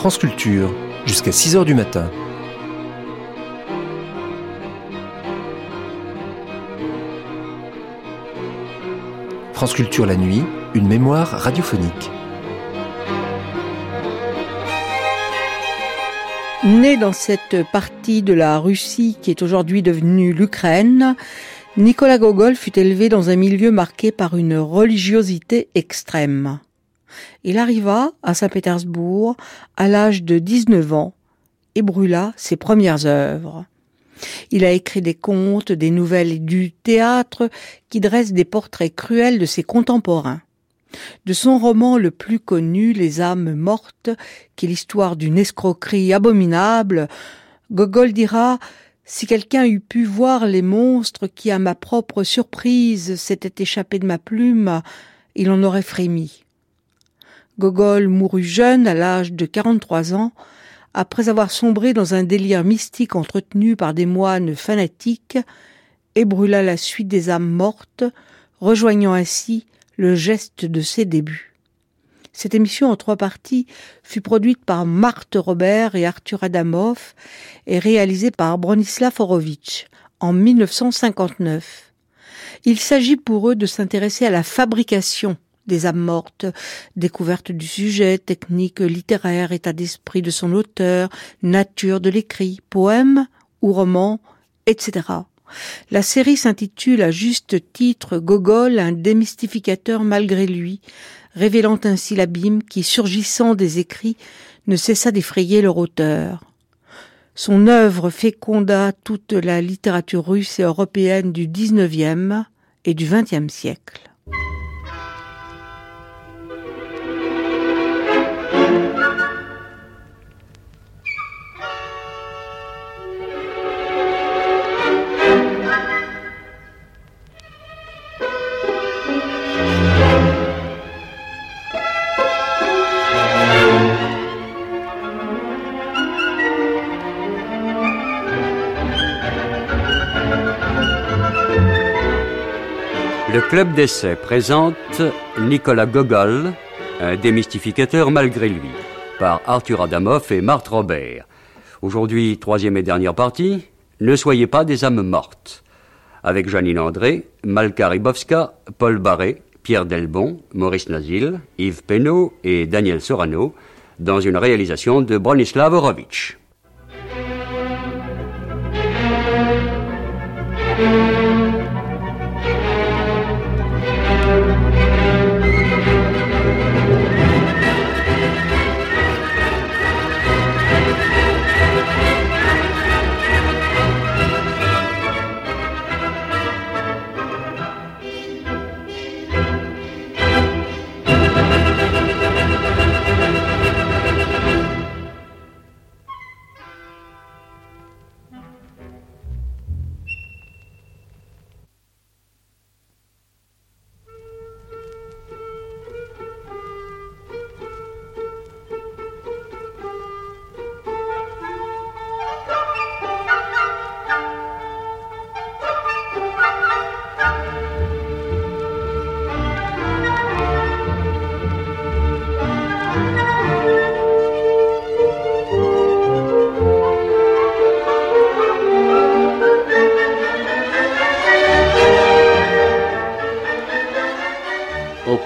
France Culture, jusqu'à 6h du matin. France Culture la nuit, une mémoire radiophonique. Né dans cette partie de la Russie qui est aujourd'hui devenue l'Ukraine, Nicolas Gogol fut élevé dans un milieu marqué par une religiosité extrême. Il arriva à Saint-Pétersbourg à l'âge de 19 ans et brûla ses premières œuvres. Il a écrit des contes, des nouvelles et du théâtre qui dressent des portraits cruels de ses contemporains. De son roman le plus connu, Les âmes mortes, qui est l'histoire d'une escroquerie abominable, Gogol dira si quelqu'un eût pu voir les monstres qui, à ma propre surprise, s'étaient échappés de ma plume, il en aurait frémi. Gogol mourut jeune, à l'âge de 43 ans, après avoir sombré dans un délire mystique entretenu par des moines fanatiques, et brûla la suite des âmes mortes, rejoignant ainsi le geste de ses débuts. Cette émission en trois parties fut produite par Marthe Robert et Arthur Adamov et réalisée par Bronislav Horowitz en 1959. Il s'agit pour eux de s'intéresser à la fabrication des âmes mortes, découverte du sujet, technique littéraire, état d'esprit de son auteur, nature de l'écrit, poème ou roman, etc. La série s'intitule à juste titre Gogol, un démystificateur malgré lui, révélant ainsi l'abîme qui, surgissant des écrits, ne cessa d'effrayer leur auteur. Son œuvre féconda toute la littérature russe et européenne du XIXe et du XXe siècle. Le Club d'essai présente Nicolas Gogol, un démystificateur malgré lui, par Arthur Adamov et Marthe Robert. Aujourd'hui, troisième et dernière partie, Ne soyez pas des âmes mortes, avec Janine André, Malka Ribowska, Paul Barré, Pierre Delbon, Maurice Nazil, Yves Penaud et Daniel Sorano, dans une réalisation de Bronislav Horowitz.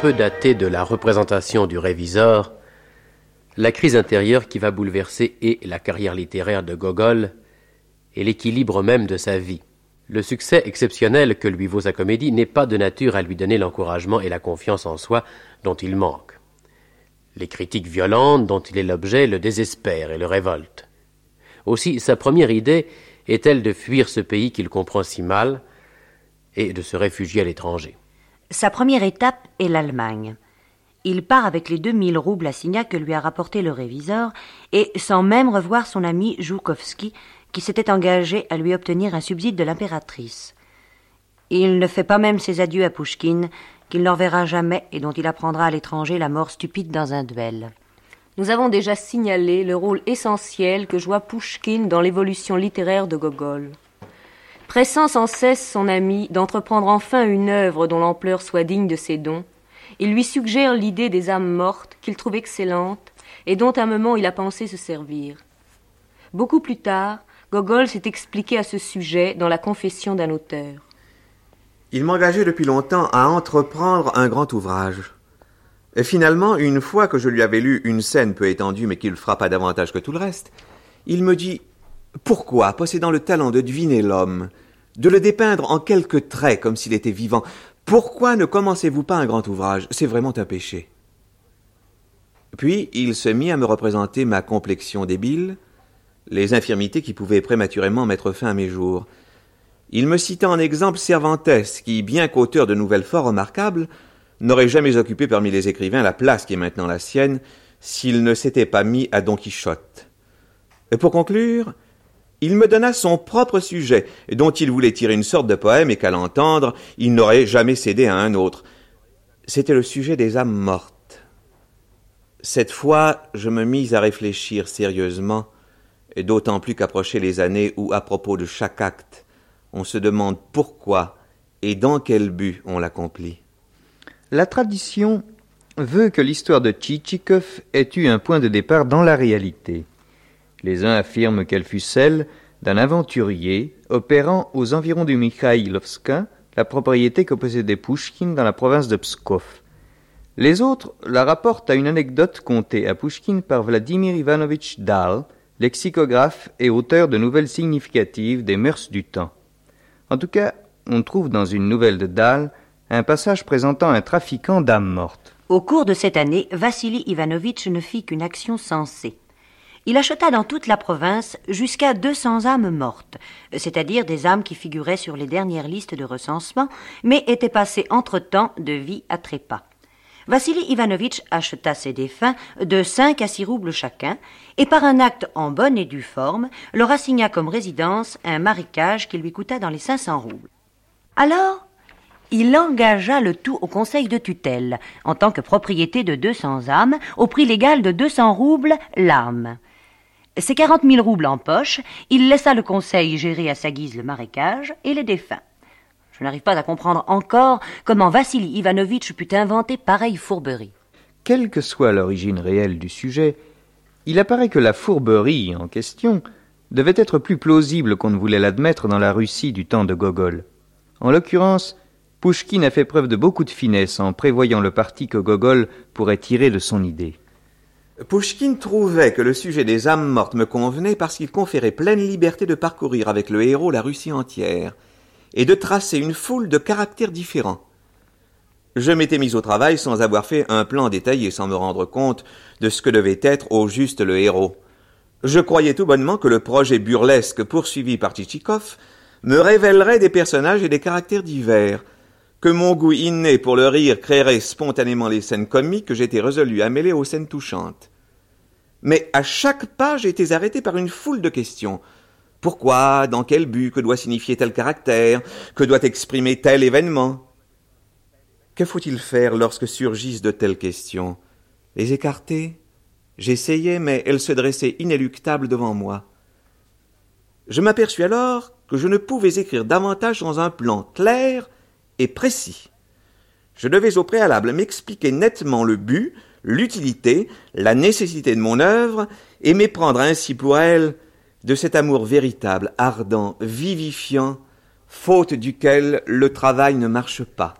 Peut dater de la représentation du réviseur la crise intérieure qui va bouleverser et la carrière littéraire de Gogol et l'équilibre même de sa vie. Le succès exceptionnel que lui vaut sa comédie n'est pas de nature à lui donner l'encouragement et la confiance en soi dont il manque. Les critiques violentes dont il est l'objet le désespèrent et le révoltent. Aussi, sa première idée est-elle de fuir ce pays qu'il comprend si mal et de se réfugier à l'étranger. Sa première étape est l'Allemagne. Il part avec les deux mille roubles à Signac que lui a rapporté le réviseur, et sans même revoir son ami Joukowski, qui s'était engagé à lui obtenir un subside de l'impératrice. Il ne fait pas même ses adieux à Pouchkine, qu'il ne reverra jamais et dont il apprendra à l'étranger la mort stupide dans un duel. Nous avons déjà signalé le rôle essentiel que joua Pouchkine dans l'évolution littéraire de Gogol pressant sans cesse son ami d'entreprendre enfin une œuvre dont l'ampleur soit digne de ses dons, il lui suggère l'idée des âmes mortes qu'il trouve excellente et dont un moment il a pensé se servir. Beaucoup plus tard, Gogol s'est expliqué à ce sujet dans la confession d'un auteur. Il m'engageait depuis longtemps à entreprendre un grand ouvrage. Et finalement, une fois que je lui avais lu une scène peu étendue mais qui le frappa davantage que tout le reste, il me dit Pourquoi, possédant le talent de deviner l'homme, de le dépeindre en quelques traits comme s'il était vivant, pourquoi ne commencez-vous pas un grand ouvrage? C'est vraiment un péché. Puis il se mit à me représenter ma complexion débile, les infirmités qui pouvaient prématurément mettre fin à mes jours. Il me cita en exemple Cervantes, qui, bien qu'auteur de nouvelles fort remarquables, n'aurait jamais occupé parmi les écrivains la place qui est maintenant la sienne, s'il ne s'était pas mis à Don Quichotte. Et pour conclure, il me donna son propre sujet, dont il voulait tirer une sorte de poème et qu'à l'entendre, il n'aurait jamais cédé à un autre. C'était le sujet des âmes mortes. Cette fois, je me mis à réfléchir sérieusement, et d'autant plus qu'approchaient les années où, à propos de chaque acte, on se demande pourquoi et dans quel but on l'accomplit. La tradition veut que l'histoire de Tchitchikov ait eu un point de départ dans la réalité. Les uns affirment qu'elle fut celle d'un aventurier opérant aux environs du Mikhailovska, la propriété que possédait Pouchkine dans la province de Pskov. Les autres la rapportent à une anecdote contée à Pouchkine par Vladimir Ivanovitch Dal, lexicographe et auteur de nouvelles significatives des mœurs du temps. En tout cas, on trouve dans une nouvelle de Dahl un passage présentant un trafiquant d'âmes mortes. Au cours de cette année, Vassili Ivanovitch ne fit qu'une action sensée. Il acheta dans toute la province jusqu'à 200 âmes mortes, c'est-à-dire des âmes qui figuraient sur les dernières listes de recensement, mais étaient passées entre-temps de vie à trépas. Vassili Ivanovitch acheta ces défunts de cinq à six roubles chacun, et par un acte en bonne et due forme, leur assigna comme résidence un marécage qui lui coûta dans les cinq cents roubles. Alors, il engagea le tout au conseil de tutelle, en tant que propriété de deux cents âmes, au prix légal de deux cents roubles l'âme. Ces quarante mille roubles en poche, il laissa le conseil gérer à sa guise le marécage et les défunts. Je n'arrive pas à comprendre encore comment Vassili Ivanovitch put inventer pareille fourberie. Quelle que soit l'origine réelle du sujet, il apparaît que la fourberie en question devait être plus plausible qu'on ne voulait l'admettre dans la Russie du temps de Gogol. En l'occurrence, Pouchkine a fait preuve de beaucoup de finesse en prévoyant le parti que Gogol pourrait tirer de son idée. Pouchkine trouvait que le sujet des âmes mortes me convenait parce qu'il conférait pleine liberté de parcourir avec le héros la Russie entière et de tracer une foule de caractères différents. Je m'étais mis au travail sans avoir fait un plan détaillé, sans me rendre compte de ce que devait être au juste le héros. Je croyais tout bonnement que le projet burlesque poursuivi par Tchitchikov me révélerait des personnages et des caractères divers, que mon goût inné pour le rire créerait spontanément les scènes comiques que j'étais résolu à mêler aux scènes touchantes. Mais à chaque pas j'étais arrêté par une foule de questions. Pourquoi Dans quel but Que doit signifier tel caractère Que doit exprimer tel événement? Que faut-il faire lorsque surgissent de telles questions? Les écarter? J'essayais, mais elles se dressaient inéluctables devant moi. Je m'aperçus alors que je ne pouvais écrire davantage sans un plan clair et précis. Je devais au préalable m'expliquer nettement le but, l'utilité, la nécessité de mon œuvre, et m'éprendre ainsi pour elle de cet amour véritable, ardent, vivifiant, faute duquel le travail ne marche pas.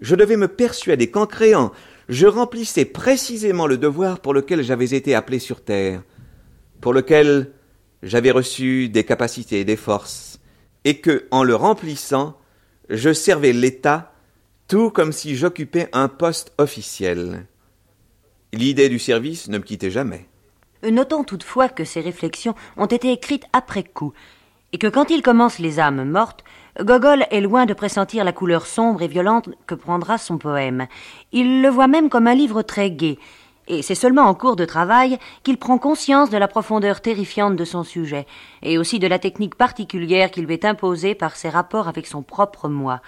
Je devais me persuader qu'en créant, je remplissais précisément le devoir pour lequel j'avais été appelé sur terre, pour lequel j'avais reçu des capacités et des forces, et que, en le remplissant, je servais l'État tout comme si j'occupais un poste officiel. L'idée du service ne me quittait jamais. Notons toutefois que ces réflexions ont été écrites après coup, et que quand il commence les âmes mortes, Gogol est loin de pressentir la couleur sombre et violente que prendra son poème. Il le voit même comme un livre très gai, et c'est seulement en cours de travail qu'il prend conscience de la profondeur terrifiante de son sujet, et aussi de la technique particulière qu'il lui est imposée par ses rapports avec son propre moi.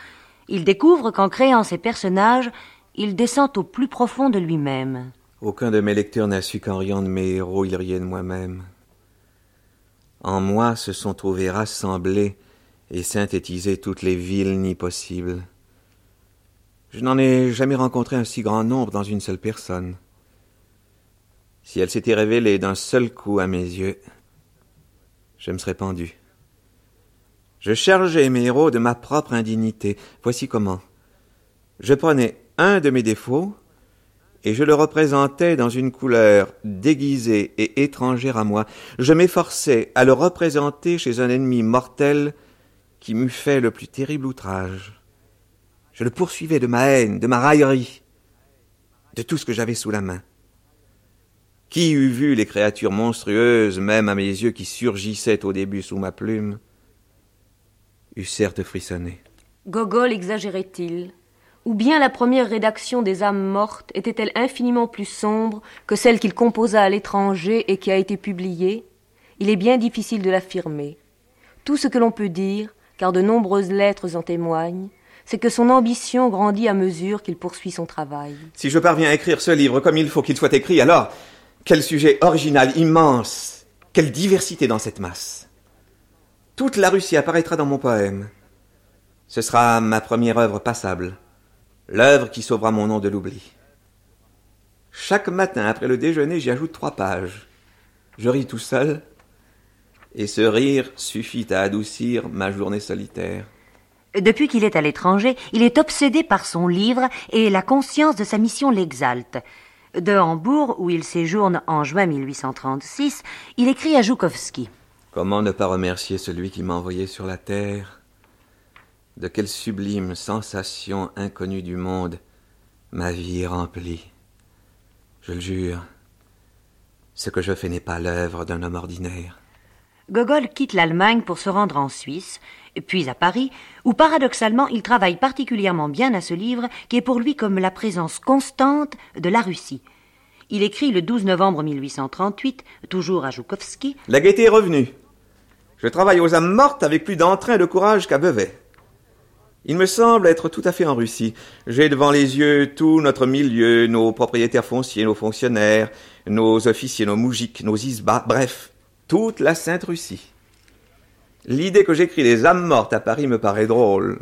Il découvre qu'en créant ses personnages, il descend au plus profond de lui-même. Aucun de mes lecteurs n'a su qu'en riant de mes héros, il riait de moi-même. En moi se sont trouvées rassemblées et synthétisées toutes les villes possibles. Je n'en ai jamais rencontré un si grand nombre dans une seule personne. Si elle s'était révélée d'un seul coup à mes yeux, je me serais pendu. Je chargeais mes héros de ma propre indignité. Voici comment. Je prenais un de mes défauts, et je le représentais dans une couleur déguisée et étrangère à moi. Je m'efforçais à le représenter chez un ennemi mortel qui m'eût fait le plus terrible outrage. Je le poursuivais de ma haine, de ma raillerie, de tout ce que j'avais sous la main. Qui eût vu les créatures monstrueuses, même à mes yeux qui surgissaient au début sous ma plume, eût certes frissonné. Gogol exagérait-il Ou bien la première rédaction des âmes mortes était-elle infiniment plus sombre que celle qu'il composa à l'étranger et qui a été publiée Il est bien difficile de l'affirmer. Tout ce que l'on peut dire, car de nombreuses lettres en témoignent, c'est que son ambition grandit à mesure qu'il poursuit son travail. Si je parviens à écrire ce livre comme il faut qu'il soit écrit, alors quel sujet original, immense, quelle diversité dans cette masse. Toute la Russie apparaîtra dans mon poème. Ce sera ma première œuvre passable, l'œuvre qui sauvera mon nom de l'oubli. Chaque matin après le déjeuner, j'y ajoute trois pages. Je ris tout seul, et ce rire suffit à adoucir ma journée solitaire. Depuis qu'il est à l'étranger, il est obsédé par son livre et la conscience de sa mission l'exalte. De Hambourg, où il séjourne en juin 1836, il écrit à Joukovski. Comment ne pas remercier celui qui m'a envoyé sur la terre? De quelle sublime sensation inconnue du monde ma vie est remplie. Je le jure, ce que je fais n'est pas l'œuvre d'un homme ordinaire. Gogol quitte l'Allemagne pour se rendre en Suisse, puis à Paris, où paradoxalement il travaille particulièrement bien à ce livre qui est pour lui comme la présence constante de la Russie. Il écrit le 12 novembre 1838, toujours à Joukovski. La gaieté est revenue. Je travaille aux âmes mortes avec plus d'entrain et de courage qu'à Beauvais. Il me semble être tout à fait en Russie. J'ai devant les yeux tout notre milieu, nos propriétaires fonciers, nos fonctionnaires, nos officiers, nos moujiks, nos isbas, bref, toute la Sainte Russie. L'idée que j'écris des âmes mortes à Paris me paraît drôle.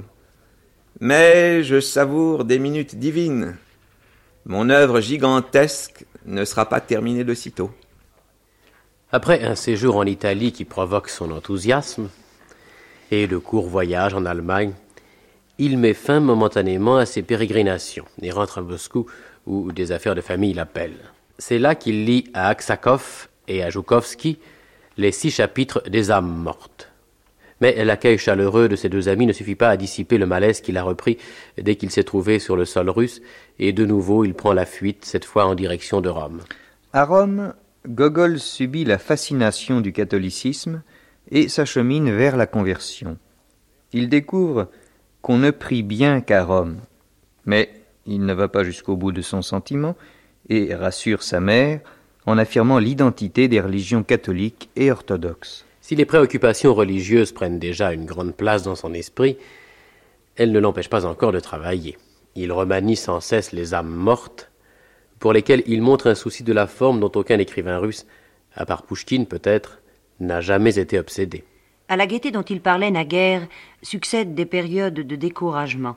Mais je savoure des minutes divines. Mon œuvre gigantesque ne sera pas terminée de sitôt. Après un séjour en Italie qui provoque son enthousiasme, et de courts voyages en Allemagne, il met fin momentanément à ses pérégrinations et rentre à Moscou où des affaires de famille l'appellent. C'est là qu'il lit à Aksakov et à Joukovski les six chapitres des âmes mortes. Mais l'accueil chaleureux de ses deux amis ne suffit pas à dissiper le malaise qu'il a repris dès qu'il s'est trouvé sur le sol russe, et de nouveau il prend la fuite, cette fois en direction de Rome. À Rome, Gogol subit la fascination du catholicisme et s'achemine vers la conversion. Il découvre qu'on ne prie bien qu'à Rome, mais il ne va pas jusqu'au bout de son sentiment et rassure sa mère en affirmant l'identité des religions catholiques et orthodoxes. Si les préoccupations religieuses prennent déjà une grande place dans son esprit, elles ne l'empêchent pas encore de travailler. Il remanie sans cesse les âmes mortes, pour lesquelles il montre un souci de la forme dont aucun écrivain russe, à part Pouchkine peut-être, n'a jamais été obsédé. À la gaieté dont il parlait naguère succèdent des périodes de découragement,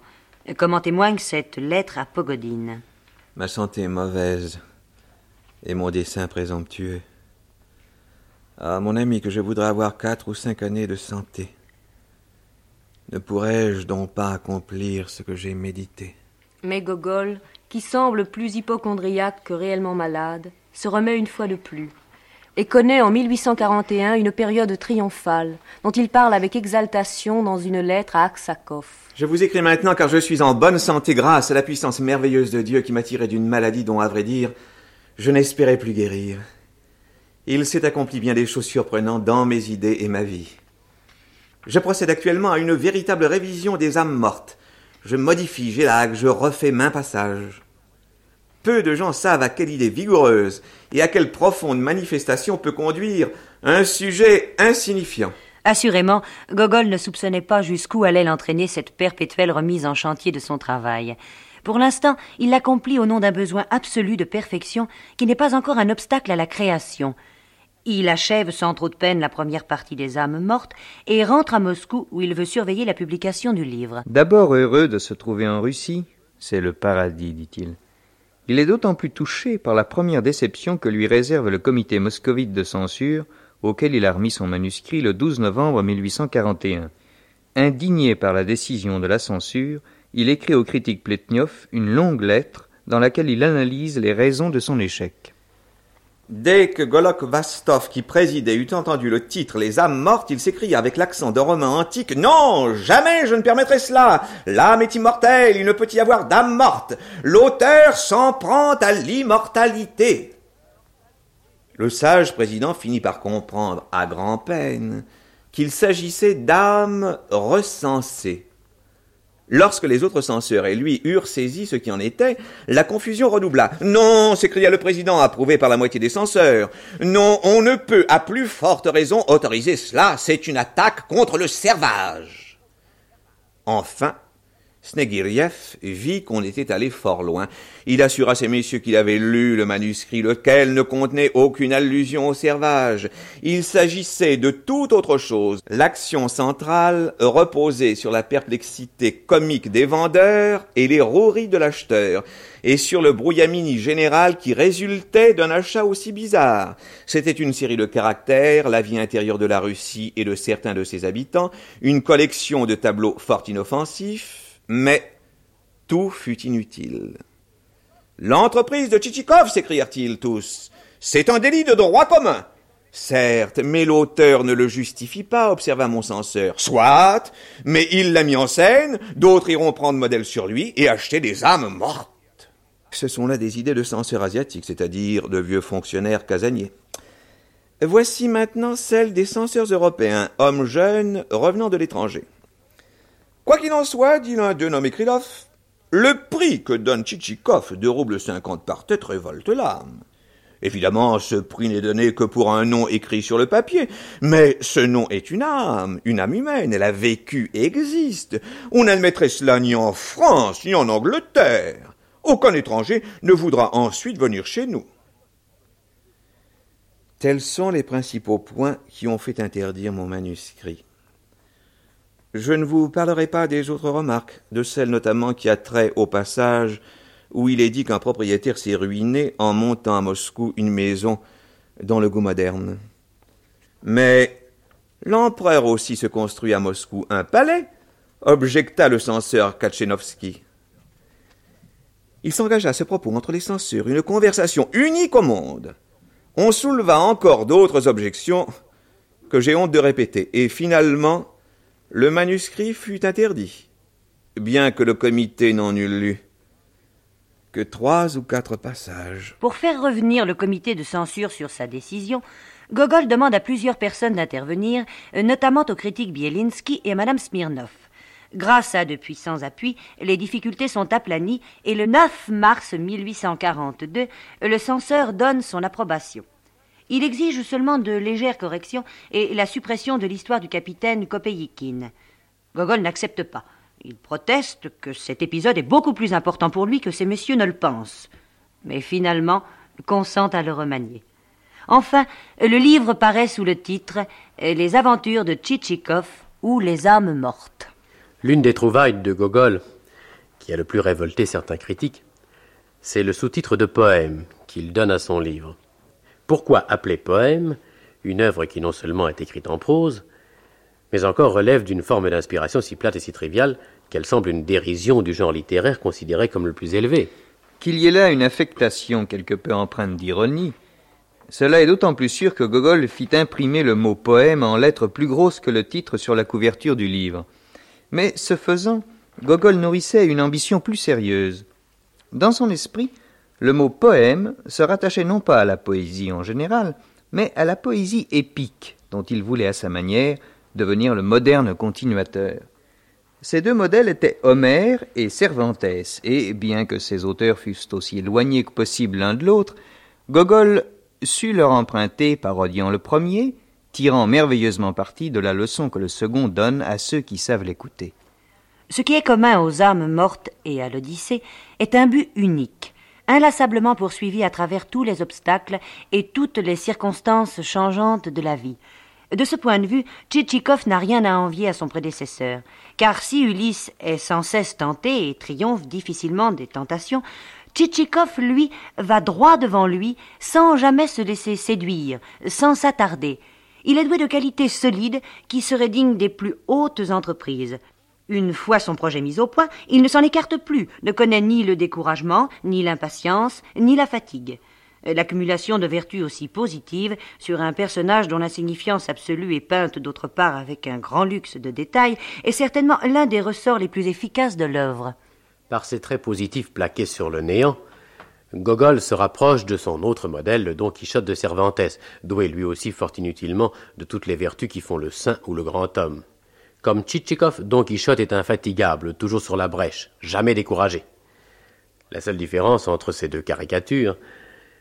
comme en témoigne cette lettre à Pogodine. Ma santé est mauvaise et mon dessein présomptueux. Ah, mon ami, que je voudrais avoir quatre ou cinq années de santé. Ne pourrais-je donc pas accomplir ce que j'ai médité? Mais Gogol, qui semble plus hypochondriaque que réellement malade, se remet une fois de plus et connaît en 1841 une période triomphale dont il parle avec exaltation dans une lettre à Aksakov. Je vous écris maintenant car je suis en bonne santé grâce à la puissance merveilleuse de Dieu qui m'a tiré d'une maladie dont, à vrai dire, je n'espérais plus guérir. Il s'est accompli bien des choses surprenantes dans mes idées et ma vie. Je procède actuellement à une véritable révision des âmes mortes. Je modifie, j'élague, je refais main passage. Peu de gens savent à quelle idée vigoureuse et à quelle profonde manifestation peut conduire un sujet insignifiant. Assurément, Gogol ne soupçonnait pas jusqu'où allait l'entraîner cette perpétuelle remise en chantier de son travail. Pour l'instant, il l'accomplit au nom d'un besoin absolu de perfection qui n'est pas encore un obstacle à la création. Il achève sans trop de peine la première partie des âmes mortes et rentre à Moscou où il veut surveiller la publication du livre. D'abord heureux de se trouver en Russie, c'est le paradis, dit-il. Il est d'autant plus touché par la première déception que lui réserve le comité moscovite de censure, auquel il a remis son manuscrit le 12 novembre 1841. Indigné par la décision de la censure, il écrit au critique Pletnyov une longue lettre dans laquelle il analyse les raisons de son échec. Dès que Golok Vastov, qui présidait, eut entendu le titre Les âmes mortes, il s'écria avec l'accent de romain antique Non, jamais je ne permettrai cela. L'âme est immortelle, il ne peut y avoir d'âme morte. L'auteur s'en prend à l'immortalité. Le sage président finit par comprendre, à grand-peine, qu'il s'agissait d'âmes recensées. Lorsque les autres censeurs et lui eurent saisi ce qui en était, la confusion redoubla. Non, s'écria le président, approuvé par la moitié des censeurs. Non, on ne peut, à plus forte raison, autoriser cela. C'est une attaque contre le servage. Enfin, Snegiriev vit qu'on était allé fort loin. Il assura ces messieurs qu'il avait lu le manuscrit, lequel ne contenait aucune allusion au servage. Il s'agissait de toute autre chose. L'action centrale reposait sur la perplexité comique des vendeurs et les roueries de l'acheteur, et sur le brouillamini général qui résultait d'un achat aussi bizarre. C'était une série de caractères, la vie intérieure de la Russie et de certains de ses habitants, une collection de tableaux fort inoffensifs, mais tout fut inutile. L'entreprise de Tchitchikov, s'écrièrent-ils tous, c'est un délit de droit commun. Certes, mais l'auteur ne le justifie pas, observa mon censeur. Soit, mais il l'a mis en scène, d'autres iront prendre modèle sur lui et acheter des âmes mortes. Ce sont là des idées de censeurs asiatiques, c'est-à-dire de vieux fonctionnaires casaniers. Voici maintenant celles des censeurs européens, hommes jeunes revenant de l'étranger. Quoi qu'il en soit, dit l'un d'eux nommé Krylov, le prix que donne Tchitchikov, deux roubles cinquante par tête, révolte l'âme. Évidemment, ce prix n'est donné que pour un nom écrit sur le papier, mais ce nom est une âme, une âme humaine, elle a vécu et existe. On n'admettrait cela ni en France, ni en Angleterre. Aucun étranger ne voudra ensuite venir chez nous. Tels sont les principaux points qui ont fait interdire mon manuscrit. Je ne vous parlerai pas des autres remarques, de celles notamment qui a trait au passage où il est dit qu'un propriétaire s'est ruiné en montant à Moscou une maison dans le goût moderne. Mais l'empereur aussi se construit à Moscou un palais, objecta le censeur Katchenovski. Il s'engagea à ce propos entre les censeurs une conversation unique au monde. On souleva encore d'autres objections que j'ai honte de répéter, et finalement le manuscrit fut interdit, bien que le comité n'en eût lu que trois ou quatre passages. Pour faire revenir le comité de censure sur sa décision, Gogol demande à plusieurs personnes d'intervenir, notamment au critique Bielinski et à Madame Smirnov. Grâce à de puissants appuis, les difficultés sont aplanies et le 9 mars 1842, le censeur donne son approbation. Il exige seulement de légères corrections et la suppression de l'histoire du capitaine Kopeikin. Gogol n'accepte pas. Il proteste que cet épisode est beaucoup plus important pour lui que ces messieurs ne le pensent. Mais finalement, consent à le remanier. Enfin, le livre paraît sous le titre Les aventures de Tchitchikov ou les âmes mortes. L'une des trouvailles de Gogol, qui a le plus révolté certains critiques, c'est le sous-titre de poème qu'il donne à son livre. Pourquoi appeler poème une œuvre qui non seulement est écrite en prose, mais encore relève d'une forme d'inspiration si plate et si triviale qu'elle semble une dérision du genre littéraire considéré comme le plus élevé. Qu'il y ait là une affectation quelque peu empreinte d'ironie, cela est d'autant plus sûr que Gogol fit imprimer le mot poème en lettres plus grosses que le titre sur la couverture du livre. Mais ce faisant, Gogol nourrissait une ambition plus sérieuse. Dans son esprit, le mot poème se rattachait non pas à la poésie en général, mais à la poésie épique, dont il voulait à sa manière devenir le moderne continuateur. Ces deux modèles étaient Homère et Cervantes, et bien que ces auteurs fussent aussi éloignés que possible l'un de l'autre, Gogol sut leur emprunter, parodiant le premier, tirant merveilleusement parti de la leçon que le second donne à ceux qui savent l'écouter. Ce qui est commun aux âmes mortes et à l'Odyssée est un but unique, inlassablement poursuivi à travers tous les obstacles et toutes les circonstances changeantes de la vie. De ce point de vue, Tchitchikov n'a rien à envier à son prédécesseur, car si Ulysse est sans cesse tenté et triomphe difficilement des tentations, Tchitchikov, lui, va droit devant lui, sans jamais se laisser séduire, sans s'attarder. Il est doué de qualités solides qui seraient dignes des plus hautes entreprises. Une fois son projet mis au point, il ne s'en écarte plus, ne connaît ni le découragement, ni l'impatience, ni la fatigue. L'accumulation de vertus aussi positives sur un personnage dont l'insignifiance absolue est peinte d'autre part avec un grand luxe de détails est certainement l'un des ressorts les plus efficaces de l'œuvre. Par ses traits positifs plaqués sur le néant, Gogol se rapproche de son autre modèle, le Don Quichotte de Cervantes, doué lui aussi fort inutilement de toutes les vertus qui font le saint ou le grand homme. Comme Tchitchikov, Don Quichotte est infatigable, toujours sur la brèche, jamais découragé. La seule différence entre ces deux caricatures,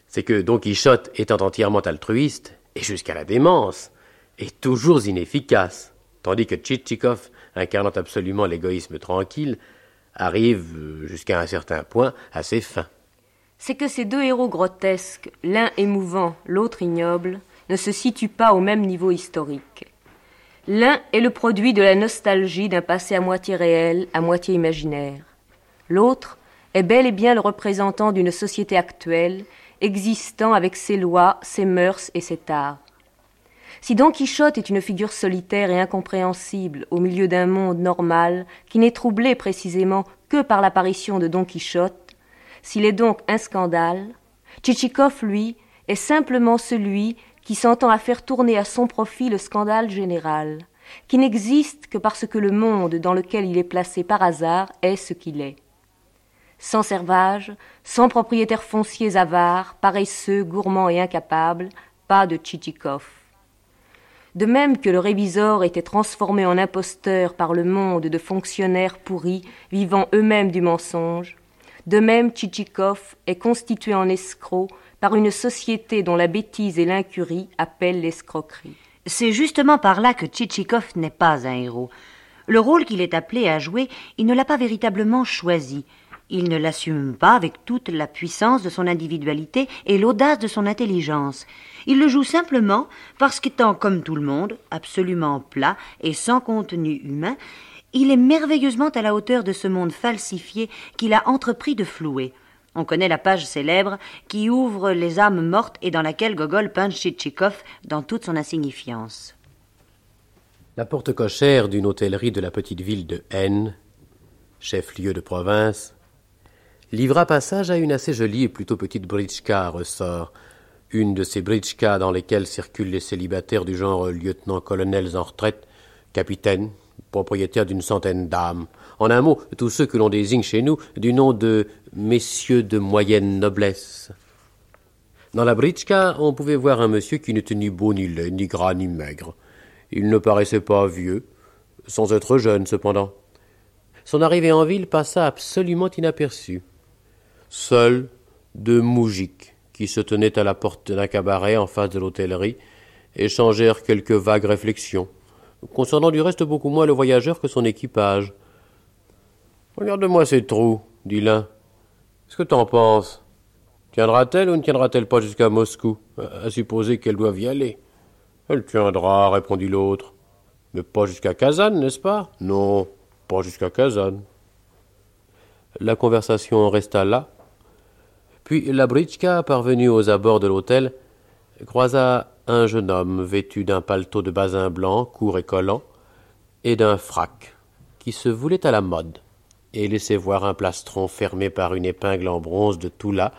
c'est que Don Quichotte, étant entièrement altruiste, et jusqu'à la démence, est toujours inefficace, tandis que Tchitchikov, incarnant absolument l'égoïsme tranquille, arrive, euh, jusqu'à un certain point, à ses fins. C'est que ces deux héros grotesques, l'un émouvant, l'autre ignoble, ne se situent pas au même niveau historique. L'un est le produit de la nostalgie d'un passé à moitié réel, à moitié imaginaire. L'autre est bel et bien le représentant d'une société actuelle, existant avec ses lois, ses mœurs et ses tares. Si Don Quichotte est une figure solitaire et incompréhensible au milieu d'un monde normal qui n'est troublé précisément que par l'apparition de Don Quichotte, s'il est donc un scandale, Tchitchikov, lui, est simplement celui qui s'entend à faire tourner à son profit le scandale général, qui n'existe que parce que le monde dans lequel il est placé par hasard est ce qu'il est. Sans servage, sans propriétaires fonciers avares, paresseux, gourmands et incapables, pas de Tchitchikov. De même que le révisor était transformé en imposteur par le monde de fonctionnaires pourris, vivant eux-mêmes du mensonge, de même Tchitchikov est constitué en escroc par une société dont la bêtise et l'incurie appellent l'escroquerie. C'est justement par là que Tchitchikov n'est pas un héros. Le rôle qu'il est appelé à jouer, il ne l'a pas véritablement choisi. Il ne l'assume pas avec toute la puissance de son individualité et l'audace de son intelligence. Il le joue simplement parce qu'étant comme tout le monde, absolument plat et sans contenu humain, il est merveilleusement à la hauteur de ce monde falsifié qu'il a entrepris de flouer. On connaît la page célèbre qui ouvre les âmes mortes et dans laquelle Gogol peint Tchitchikov dans toute son insignifiance. La porte cochère d'une hôtellerie de la petite ville de N, chef-lieu de province, livra passage à une assez jolie et plutôt petite britchka à ressort, une de ces britchkas dans lesquelles circulent les célibataires du genre lieutenant-colonels en retraite, capitaines, propriétaires d'une centaine d'âmes, en un mot, tous ceux que l'on désigne chez nous du nom de messieurs de moyenne noblesse. Dans la britchka, on pouvait voir un monsieur qui n'était ni beau ni laid, ni gras ni maigre. Il ne paraissait pas vieux, sans être jeune cependant. Son arrivée en ville passa absolument inaperçue. Seuls deux moujiks, qui se tenaient à la porte d'un cabaret en face de l'hôtellerie, échangèrent quelques vagues réflexions, concernant du reste beaucoup moins le voyageur que son équipage. Regarde-moi ces trous, dit l'un. Qu'est-ce que t'en penses? Tiendra-t-elle ou ne tiendra-t-elle pas jusqu'à Moscou, à supposer qu'elle doive y aller Elle tiendra, répondit l'autre. Mais pas jusqu'à Kazan, n'est-ce pas? Non, pas jusqu'à Kazan. La conversation resta là. Puis la britchka, parvenue aux abords de l'hôtel, croisa un jeune homme vêtu d'un paletot de basin blanc, court et collant, et d'un frac, qui se voulait à la mode et laissait voir un plastron fermé par une épingle en bronze de Toula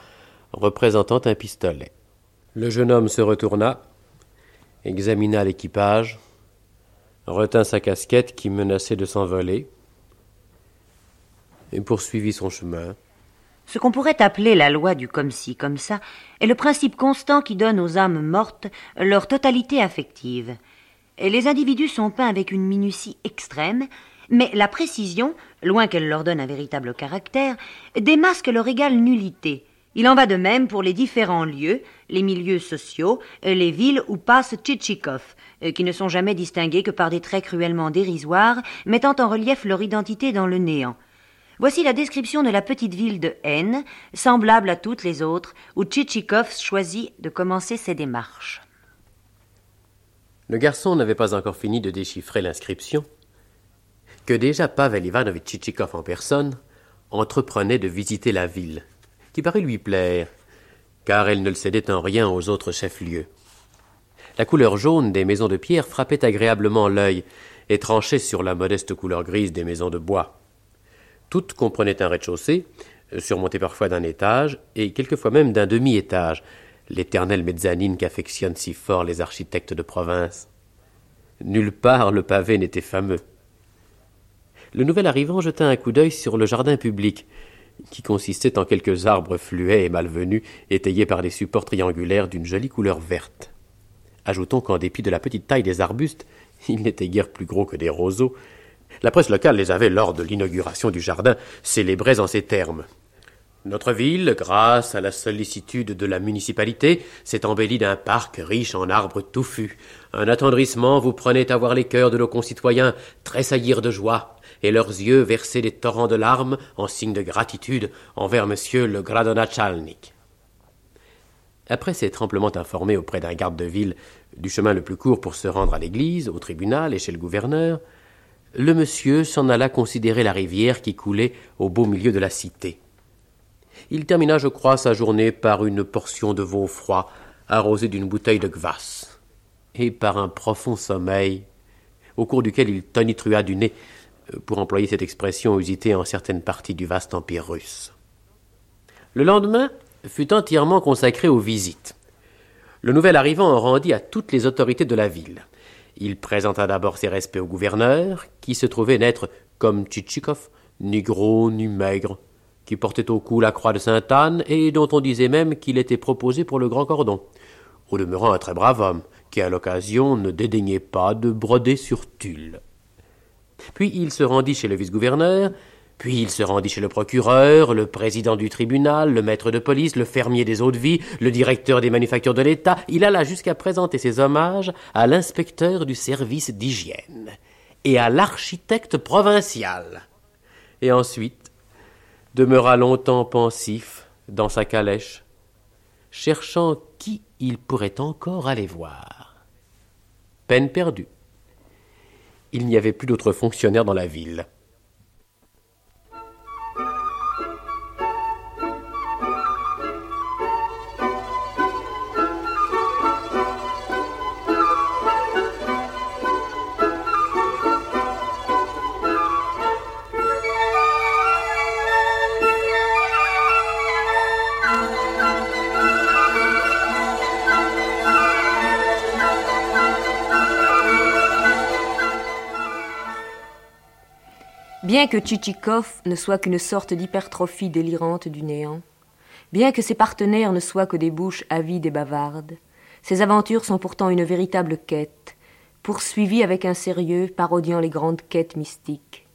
représentant un pistolet. Le jeune homme se retourna, examina l'équipage, retint sa casquette qui menaçait de s'envoler, et poursuivit son chemin. Ce qu'on pourrait appeler la loi du comme ci, comme ça, est le principe constant qui donne aux âmes mortes leur totalité affective. Les individus sont peints avec une minutie extrême, mais la précision, loin qu'elle leur donne un véritable caractère, démasque leur égale nullité. Il en va de même pour les différents lieux, les milieux sociaux, les villes où passe Tchitchikov, qui ne sont jamais distingués que par des traits cruellement dérisoires, mettant en relief leur identité dans le néant. Voici la description de la petite ville de N, semblable à toutes les autres, où Tchitchikov choisit de commencer ses démarches. Le garçon n'avait pas encore fini de déchiffrer l'inscription que déjà Pavel Ivanovitch Tchitchikov en personne entreprenait de visiter la ville, qui parut lui plaire, car elle ne le cédait en rien aux autres chefs-lieux. La couleur jaune des maisons de pierre frappait agréablement l'œil et tranchait sur la modeste couleur grise des maisons de bois. Toutes comprenaient un rez-de-chaussée, surmonté parfois d'un étage, et quelquefois même d'un demi-étage, l'éternelle mezzanine qu'affectionnent si fort les architectes de province. Nulle part le pavé n'était fameux. Le nouvel arrivant jeta un coup d'œil sur le jardin public, qui consistait en quelques arbres fluets et malvenus, étayés par des supports triangulaires d'une jolie couleur verte. Ajoutons qu'en dépit de la petite taille des arbustes, ils n'étaient guère plus gros que des roseaux. La presse locale les avait, lors de l'inauguration du jardin, célébrés en ces termes. Notre ville, grâce à la sollicitude de la municipalité, s'est embellie d'un parc riche en arbres touffus. Un attendrissement vous prenait à voir les cœurs de nos concitoyens tressaillir de joie, et leurs yeux verser des torrents de larmes en signe de gratitude envers monsieur le Gradonachalnik. Après s'être amplement informé auprès d'un garde de ville du chemin le plus court pour se rendre à l'église, au tribunal et chez le gouverneur, le monsieur s'en alla considérer la rivière qui coulait au beau milieu de la cité. Il termina, je crois, sa journée par une portion de veau froid, arrosée d'une bouteille de kvass, et par un profond sommeil, au cours duquel il tonitruya du nez, pour employer cette expression usitée en certaines parties du vaste empire russe. Le lendemain fut entièrement consacré aux visites. Le nouvel arrivant en rendit à toutes les autorités de la ville. Il présenta d'abord ses respects au gouverneur, qui se trouvait n'être, comme Tchitchikov, ni gros ni maigre, qui portait au cou la croix de Sainte-Anne et dont on disait même qu'il était proposé pour le grand cordon. Au demeurant un très brave homme, qui à l'occasion ne dédaignait pas de broder sur tulle. Puis il se rendit chez le vice-gouverneur, puis il se rendit chez le procureur, le président du tribunal, le maître de police, le fermier des eaux de vie, le directeur des manufactures de l'État. Il alla jusqu'à présenter ses hommages à l'inspecteur du service d'hygiène et à l'architecte provincial. Et ensuite, demeura longtemps pensif dans sa calèche, cherchant qui il pourrait encore aller voir. Peine perdue. Il n'y avait plus d'autres fonctionnaires dans la ville. Bien que Tchitchikov ne soit qu'une sorte d'hypertrophie délirante du néant, bien que ses partenaires ne soient que des bouches avides et bavardes, ses aventures sont pourtant une véritable quête, poursuivie avec un sérieux parodiant les grandes quêtes mystiques.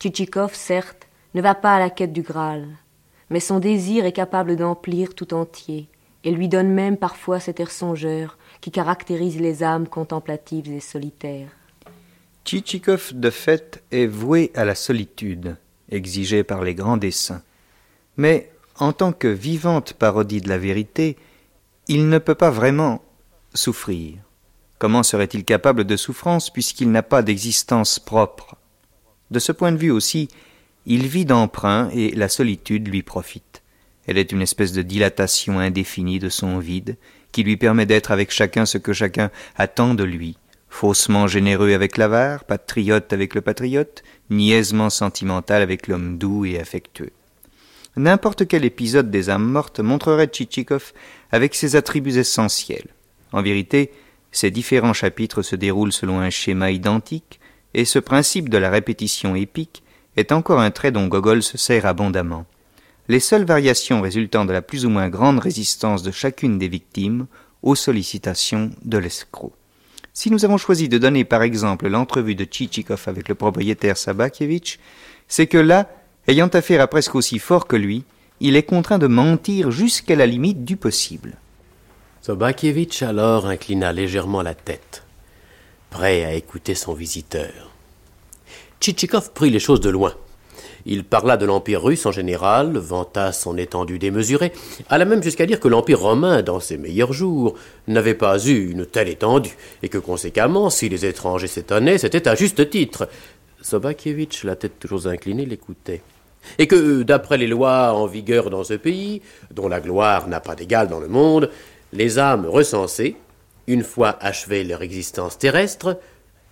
Tchitchikov, certes, ne va pas à la quête du Graal, mais son désir est capable d'emplir tout entier, et lui donne même parfois cet air songeur qui caractérise les âmes contemplatives et solitaires. Tchitchikov, de fait, est voué à la solitude, exigée par les grands dessins. Mais, en tant que vivante parodie de la vérité, il ne peut pas vraiment souffrir. Comment serait-il capable de souffrance puisqu'il n'a pas d'existence propre? De ce point de vue aussi, il vit d'emprunt et la solitude lui profite. Elle est une espèce de dilatation indéfinie de son vide qui lui permet d'être avec chacun ce que chacun attend de lui, faussement généreux avec l'avare, patriote avec le patriote, niaisement sentimental avec l'homme doux et affectueux. N'importe quel épisode des âmes mortes montrerait Tchitchikov avec ses attributs essentiels. En vérité, ces différents chapitres se déroulent selon un schéma identique, et ce principe de la répétition épique est encore un trait dont Gogol se sert abondamment. Les seules variations résultant de la plus ou moins grande résistance de chacune des victimes aux sollicitations de l'escroc. Si nous avons choisi de donner par exemple l'entrevue de Tchitchikov avec le propriétaire Sabakievitch, c'est que là, ayant affaire à presque aussi fort que lui, il est contraint de mentir jusqu'à la limite du possible. Sabakievitch alors inclina légèrement la tête, prêt à écouter son visiteur. Tchitchikov prit les choses de loin. Il parla de l'Empire russe en général, vanta son étendue démesurée, alla même jusqu'à dire que l'Empire romain, dans ses meilleurs jours, n'avait pas eu une telle étendue, et que conséquemment, si les étrangers s'étonnaient, c'était à juste titre. Sobakievitch, la tête toujours inclinée, l'écoutait. et que, d'après les lois en vigueur dans ce pays, dont la gloire n'a pas d'égal dans le monde, les âmes recensées, une fois achevées leur existence terrestre,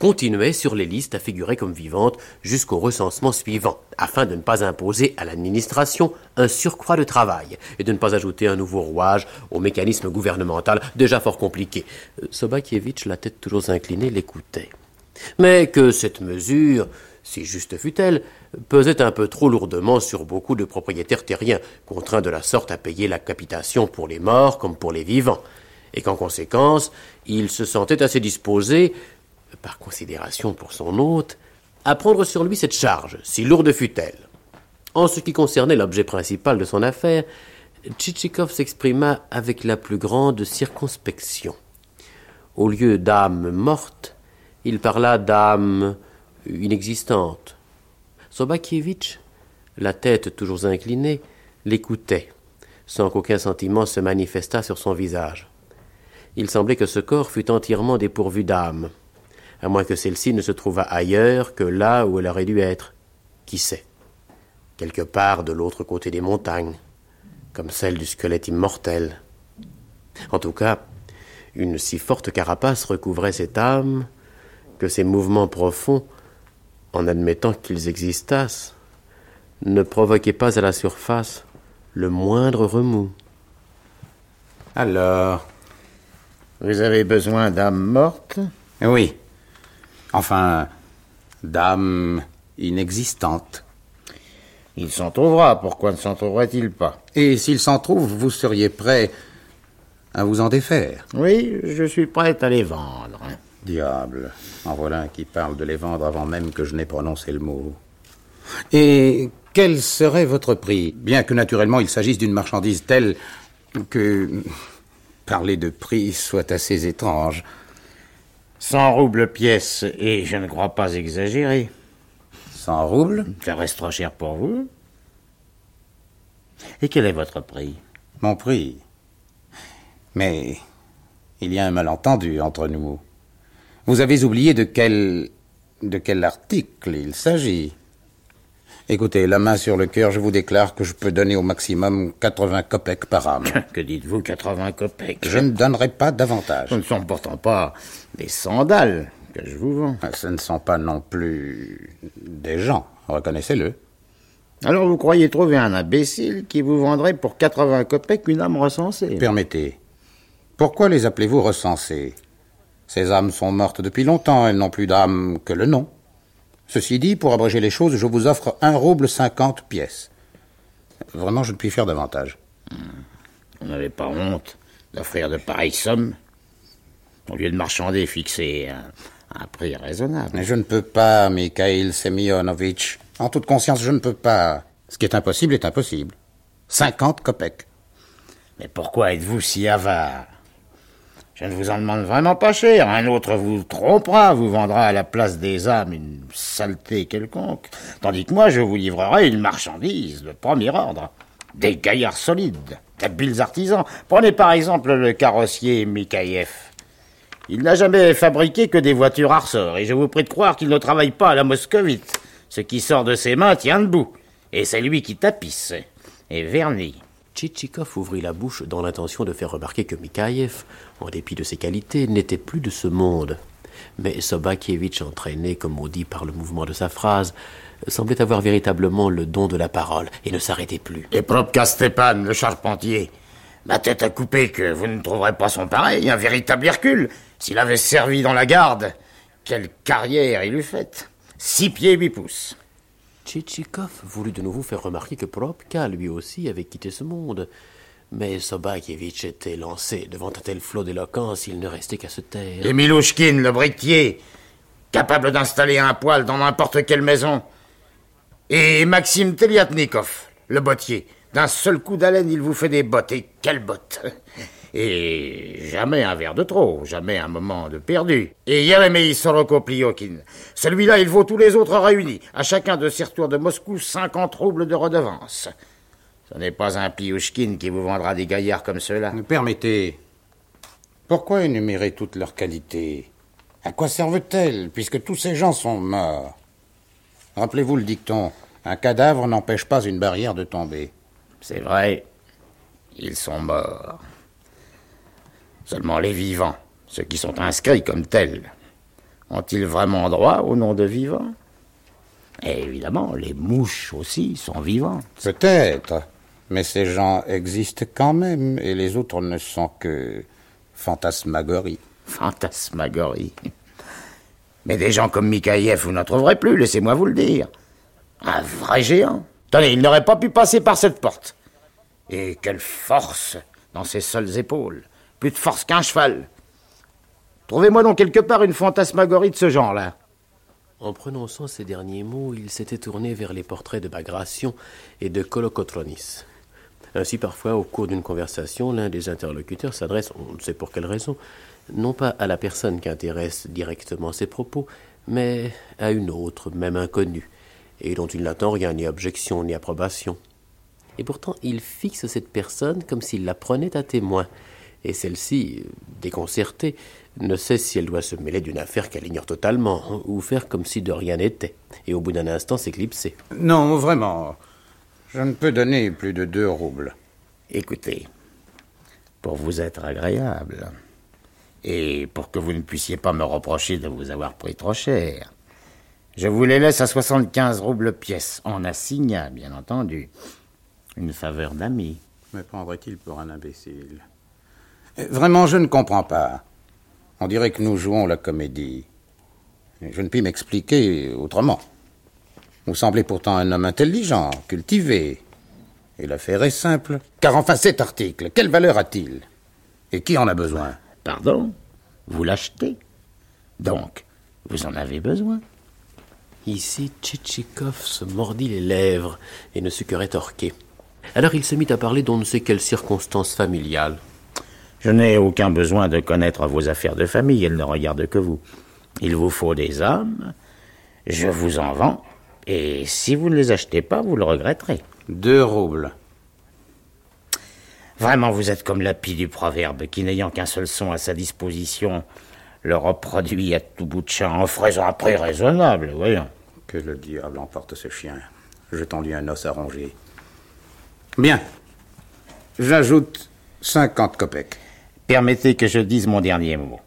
continuaient sur les listes à figurer comme vivantes jusqu'au recensement suivant, afin de ne pas imposer à l'administration un surcroît de travail et de ne pas ajouter un nouveau rouage au mécanisme gouvernemental déjà fort compliqué. Euh, Sobakievitch, la tête toujours inclinée, l'écoutait. Mais que cette mesure, si juste fût-elle, pesait un peu trop lourdement sur beaucoup de propriétaires terriens, contraints de la sorte à payer la capitation pour les morts comme pour les vivants, et qu'en conséquence, il se sentait assez disposé par considération pour son hôte, à prendre sur lui cette charge, si lourde fût-elle. En ce qui concernait l'objet principal de son affaire, Tchitchikov s'exprima avec la plus grande circonspection. Au lieu d'âme morte, il parla d'âme inexistante. Sobakievitch, la tête toujours inclinée, l'écoutait, sans qu'aucun sentiment se manifestât sur son visage. Il semblait que ce corps fût entièrement dépourvu d'âme à moins que celle-ci ne se trouvât ailleurs que là où elle aurait dû être. Qui sait? Quelque part de l'autre côté des montagnes, comme celle du squelette immortel. En tout cas, une si forte carapace recouvrait cette âme que ses mouvements profonds, en admettant qu'ils existassent, ne provoquaient pas à la surface le moindre remous. Alors, vous avez besoin d'âmes mortes Oui. Enfin, d'âme inexistante. Il s'en trouvera, pourquoi ne s'en trouverait-il pas? Et s'il s'en trouve, vous seriez prêt à vous en défaire Oui, je suis prêt à les vendre. Diable, en voilà un qui parle de les vendre avant même que je n'ai prononcé le mot. Et quel serait votre prix? Bien que naturellement il s'agisse d'une marchandise telle que parler de prix soit assez étrange. Cent roubles pièce, et je ne crois pas exagérer. Cent roubles? Ça reste trop cher pour vous. Et quel est votre prix? Mon prix Mais il y a un malentendu entre nous. Vous avez oublié de quel. de quel article il s'agit. Écoutez, la main sur le cœur, je vous déclare que je peux donner au maximum 80 kopecks par âme. Que dites-vous, 80 kopecks Je ne donnerai pas davantage. Ce ne sont pourtant pas des sandales que je vous vends. Ce ne sont pas non plus des gens, reconnaissez-le. Alors vous croyez trouver un imbécile qui vous vendrait pour 80 kopecks une âme recensée? Permettez. Pourquoi les appelez-vous recensées Ces âmes sont mortes depuis longtemps, elles n'ont plus d'âme que le nom. Ceci dit, pour abréger les choses, je vous offre un rouble cinquante pièces. Vraiment, je ne puis faire davantage. Vous n'avez pas honte d'offrir de pareilles sommes Au lieu de marchander, fixer un, un prix raisonnable. Mais je ne peux pas, Mikhail Semyonovitch. En toute conscience, je ne peux pas. Ce qui est impossible est impossible. Cinquante kopecks. Mais pourquoi êtes-vous si avare? Je ne vous en demande vraiment pas cher. Un autre vous trompera, vous vendra à la place des âmes une saleté quelconque. Tandis que moi, je vous livrerai une marchandise de premier ordre. Des gaillards solides, d'habiles artisans. Prenez par exemple le carrossier Mikhaïev. Il n'a jamais fabriqué que des voitures ressort, et je vous prie de croire qu'il ne travaille pas à la moscovite. Ce qui sort de ses mains tient debout. Et c'est lui qui tapisse et vernit. Tchitchikov ouvrit la bouche dans l'intention de faire remarquer que Mikhaïev, en dépit de ses qualités, n'était plus de ce monde. Mais Sobakievitch, entraîné comme maudit par le mouvement de sa phrase, semblait avoir véritablement le don de la parole et ne s'arrêtait plus. Et Propka Stepan, le charpentier, ma tête à couper que vous ne trouverez pas son pareil, un véritable Hercule. S'il avait servi dans la garde, quelle carrière il eût faite. Six pieds huit pouces. Tchitchikov voulut de nouveau faire remarquer que Propka, lui aussi, avait quitté ce monde. Mais Sobakievitch était lancé devant un tel flot d'éloquence, il ne restait qu'à se taire. Et Milouchkin, le briquetier, capable d'installer un poêle dans n'importe quelle maison. Et Maxime Teliatnikov, le bottier. D'un seul coup d'haleine, il vous fait des bottes. Et quelles bottes Et jamais un verre de trop, jamais un moment de perdu. Et Yeremei Sorokopliokin, celui-là, il vaut tous les autres réunis. À chacun de ses retours de Moscou, 50 roubles de redevance. Ce n'est pas un Pliouchkin qui vous vendra des gaillards comme ceux-là. Permettez. Pourquoi énumérer toutes leurs qualités? À quoi servent-elles, puisque tous ces gens sont morts? Rappelez-vous le dicton Un cadavre n'empêche pas une barrière de tomber. C'est vrai, ils sont morts. Seulement les vivants, ceux qui sont inscrits comme tels, ont-ils vraiment droit au nom de vivants Et évidemment, les mouches aussi sont vivantes. Peut-être, mais ces gens existent quand même, et les autres ne sont que fantasmagories. Fantasmagories. Mais des gens comme Mikhaïev, vous n'en trouverez plus, laissez-moi vous le dire. Un vrai géant. Tenez, il n'aurait pas pu passer par cette porte. Et quelle force dans ses seules épaules. Plus de force qu'un cheval. Trouvez-moi donc quelque part une fantasmagorie de ce genre-là. En prononçant ces derniers mots, il s'était tourné vers les portraits de Bagration et de Kolokotronis. Ainsi, parfois, au cours d'une conversation, l'un des interlocuteurs s'adresse, on ne sait pour quelle raison, non pas à la personne qui intéresse directement ses propos, mais à une autre, même inconnue, et dont il n'attend rien, ni objection, ni approbation. Et pourtant, il fixe cette personne comme s'il la prenait à témoin, et celle-ci, déconcertée, ne sait si elle doit se mêler d'une affaire qu'elle ignore totalement, ou faire comme si de rien n'était, et au bout d'un instant s'éclipser. Non, vraiment. Je ne peux donner plus de deux roubles. Écoutez, pour vous être agréable, et pour que vous ne puissiez pas me reprocher de vous avoir pris trop cher, je vous les laisse à 75 roubles pièce, en assignat, bien entendu. Une faveur d'ami. Me prendrait-il pour un imbécile? Vraiment, je ne comprends pas. On dirait que nous jouons la comédie. Je ne puis m'expliquer autrement. Vous semblez pourtant un homme intelligent, cultivé. Et l'affaire est simple. Car enfin, cet article, quelle valeur a-t-il? Et qui en a besoin? Pardon? Vous l'achetez? Donc, vous en avez besoin? Ici, Tchitchikov se mordit les lèvres et ne sut que rétorquer. Alors il se mit à parler d'on ne sait quelles circonstances familiales. Je n'ai aucun besoin de connaître vos affaires de famille, elles ne regardent que vous. Il vous faut des hommes, je vous en vends, et si vous ne les achetez pas, vous le regretterez. Deux roubles. Vraiment, vous êtes comme la pie du proverbe, qui n'ayant qu'un seul son à sa disposition, le reproduit à tout bout de champ en faisant un prix raisonnable, voyons. Que le diable emporte ce chien. Je tendis un os à ronger. Bien. J'ajoute 50 kopecks. Permettez que je dise mon dernier mot.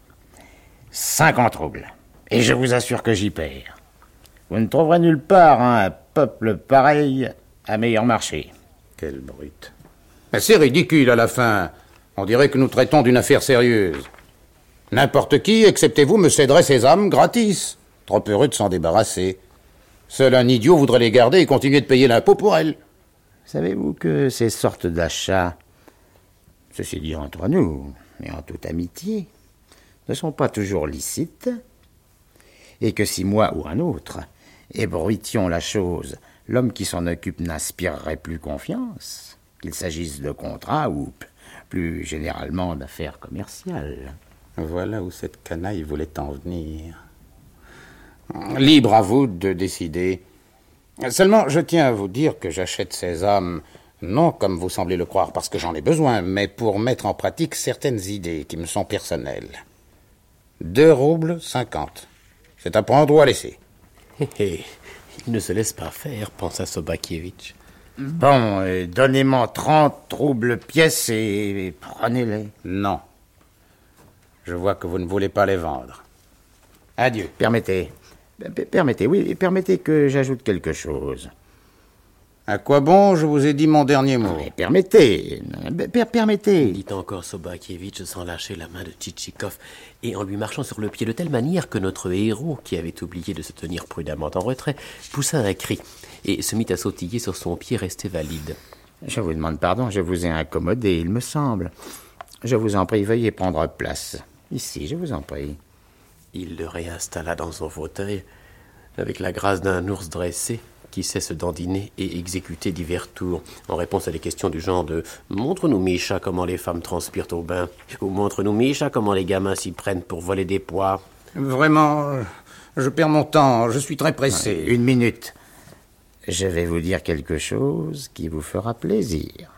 50 roubles. Et je vous assure que j'y perds. Vous ne trouverez nulle part un peuple pareil à meilleur marché. Quelle brute. Mais c'est ridicule à la fin. On dirait que nous traitons d'une affaire sérieuse. N'importe qui, excepté vous, me céderait ses âmes gratis. Trop heureux de s'en débarrasser. Seul un idiot voudrait les garder et continuer de payer l'impôt pour elles. Savez-vous que ces sortes d'achats, ceci dit entre nous, mais en toute amitié, ne sont pas toujours licites, et que si moi ou un autre ébruitions la chose, l'homme qui s'en occupe n'inspirerait plus confiance, qu'il s'agisse de contrats ou plus généralement d'affaires commerciales. Voilà où cette canaille voulait en venir. Libre à vous de décider. Seulement, je tiens à vous dire que j'achète ces âmes, non comme vous semblez le croire parce que j'en ai besoin, mais pour mettre en pratique certaines idées qui me sont personnelles. Deux roubles cinquante. C'est à prendre ou à laisser. Hé hé, il ne se laisse pas faire, pensa Sobakievitch. Bon, euh, donnez-moi trente roubles pièces et prenez-les. Non. Je vois que vous ne voulez pas les vendre. Adieu. Permettez. P- Permettez, oui, permettez que j'ajoute quelque chose. À quoi bon Je vous ai dit mon dernier mot? Mais permettez, per- permettez. dit encore Sobakievitch sans lâcher la main de Tchitchikov et en lui marchant sur le pied de telle manière que notre héros, qui avait oublié de se tenir prudemment en retrait, poussa un cri et se mit à sautiller sur son pied resté valide. Je vous demande pardon, je vous ai incommodé, il me semble. Je vous en prie, veuillez prendre place. Ici, je vous en prie. Il le réinstalla dans son fauteuil avec la grâce d'un ours dressé qui sait se dandiner et exécuter divers tours en réponse à des questions du genre de Montre-nous, Misha, comment les femmes transpirent au bain ou Montre-nous, Misha, comment les gamins s'y prennent pour voler des pois. Vraiment, euh, je perds mon temps, je suis très pressé. Une minute. Je vais vous dire quelque chose qui vous fera plaisir.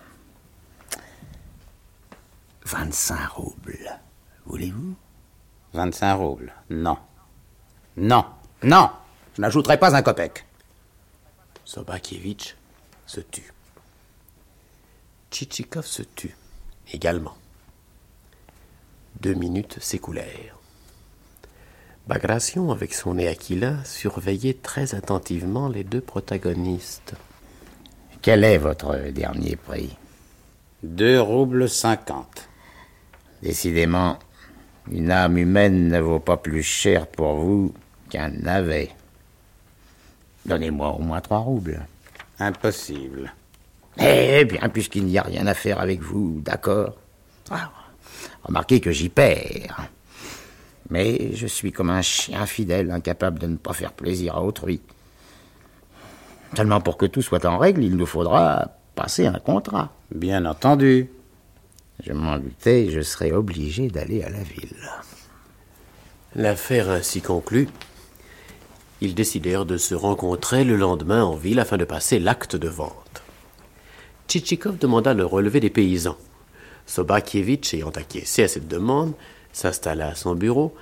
25 roubles. Voulez-vous? 25 roubles. Non. Non. Non. Je n'ajouterai pas un copec. Sobakievitch se tue. Tchitchikov se tue également. Deux minutes s'écoulèrent. Bagration, avec son nez Aquila, surveillait très attentivement les deux protagonistes. Quel est votre dernier prix? Deux roubles cinquante. Décidément, une âme humaine ne vaut pas plus cher pour vous qu'un navet. Donnez-moi au moins trois roubles. Impossible. Eh bien, puisqu'il n'y a rien à faire avec vous, d'accord. Ah, remarquez que j'y perds. Mais je suis comme un chien fidèle, incapable de ne pas faire plaisir à autrui. Seulement pour que tout soit en règle, il nous faudra passer un contrat. Bien entendu. Je m'en doutais, je serais obligé d'aller à la ville. L'affaire ainsi conclue, ils décidèrent de se rencontrer le lendemain en ville afin de passer l'acte de vente. Tchitchikov demanda le relevé des paysans. Sobakievitch, ayant acquiescé à cette demande, s'installa à son bureau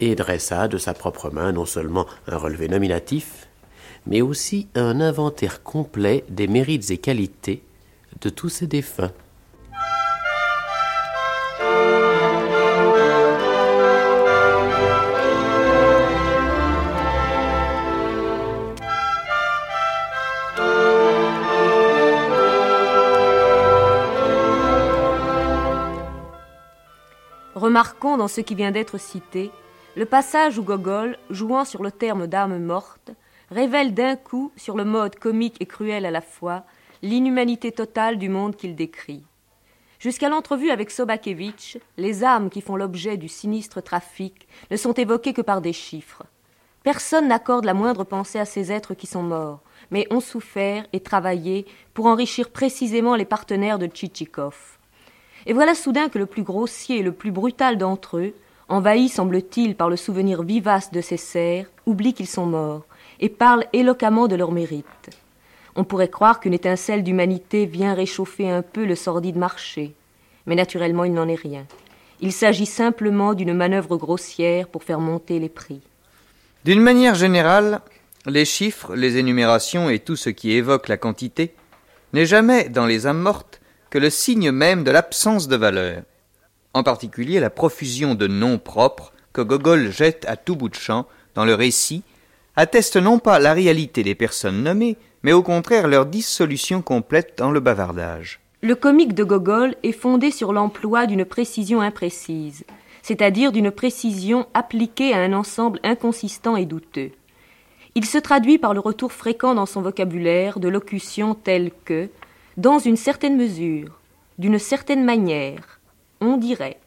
et dressa de sa propre main non seulement un relevé nominatif, mais aussi un inventaire complet des mérites et qualités de tous ses défunts. Remarquons dans ce qui vient d'être cité le passage où Gogol, jouant sur le terme d'âme morte, révèle d'un coup, sur le mode comique et cruel à la fois, l'inhumanité totale du monde qu'il décrit. Jusqu'à l'entrevue avec Sobakevitch, les âmes qui font l'objet du sinistre trafic ne sont évoquées que par des chiffres. Personne n'accorde la moindre pensée à ces êtres qui sont morts, mais ont souffert et travaillé pour enrichir précisément les partenaires de Tchitchikov. Et voilà soudain que le plus grossier et le plus brutal d'entre eux, envahi semble-t-il par le souvenir vivace de ces serfs, oublie qu'ils sont morts et parle éloquemment de leur mérite. On pourrait croire qu'une étincelle d'humanité vient réchauffer un peu le sordide marché, mais naturellement il n'en est rien. Il s'agit simplement d'une manœuvre grossière pour faire monter les prix. D'une manière générale, les chiffres, les énumérations et tout ce qui évoque la quantité n'est jamais, dans les âmes mortes, que le signe même de l'absence de valeur. En particulier la profusion de noms propres que Gogol jette à tout bout de champ dans le récit atteste non pas la réalité des personnes nommées, mais au contraire leur dissolution complète dans le bavardage. Le comique de Gogol est fondé sur l'emploi d'une précision imprécise, c'est-à-dire d'une précision appliquée à un ensemble inconsistant et douteux. Il se traduit par le retour fréquent dans son vocabulaire de locutions telles que dans une certaine mesure, d'une certaine manière, on dirait,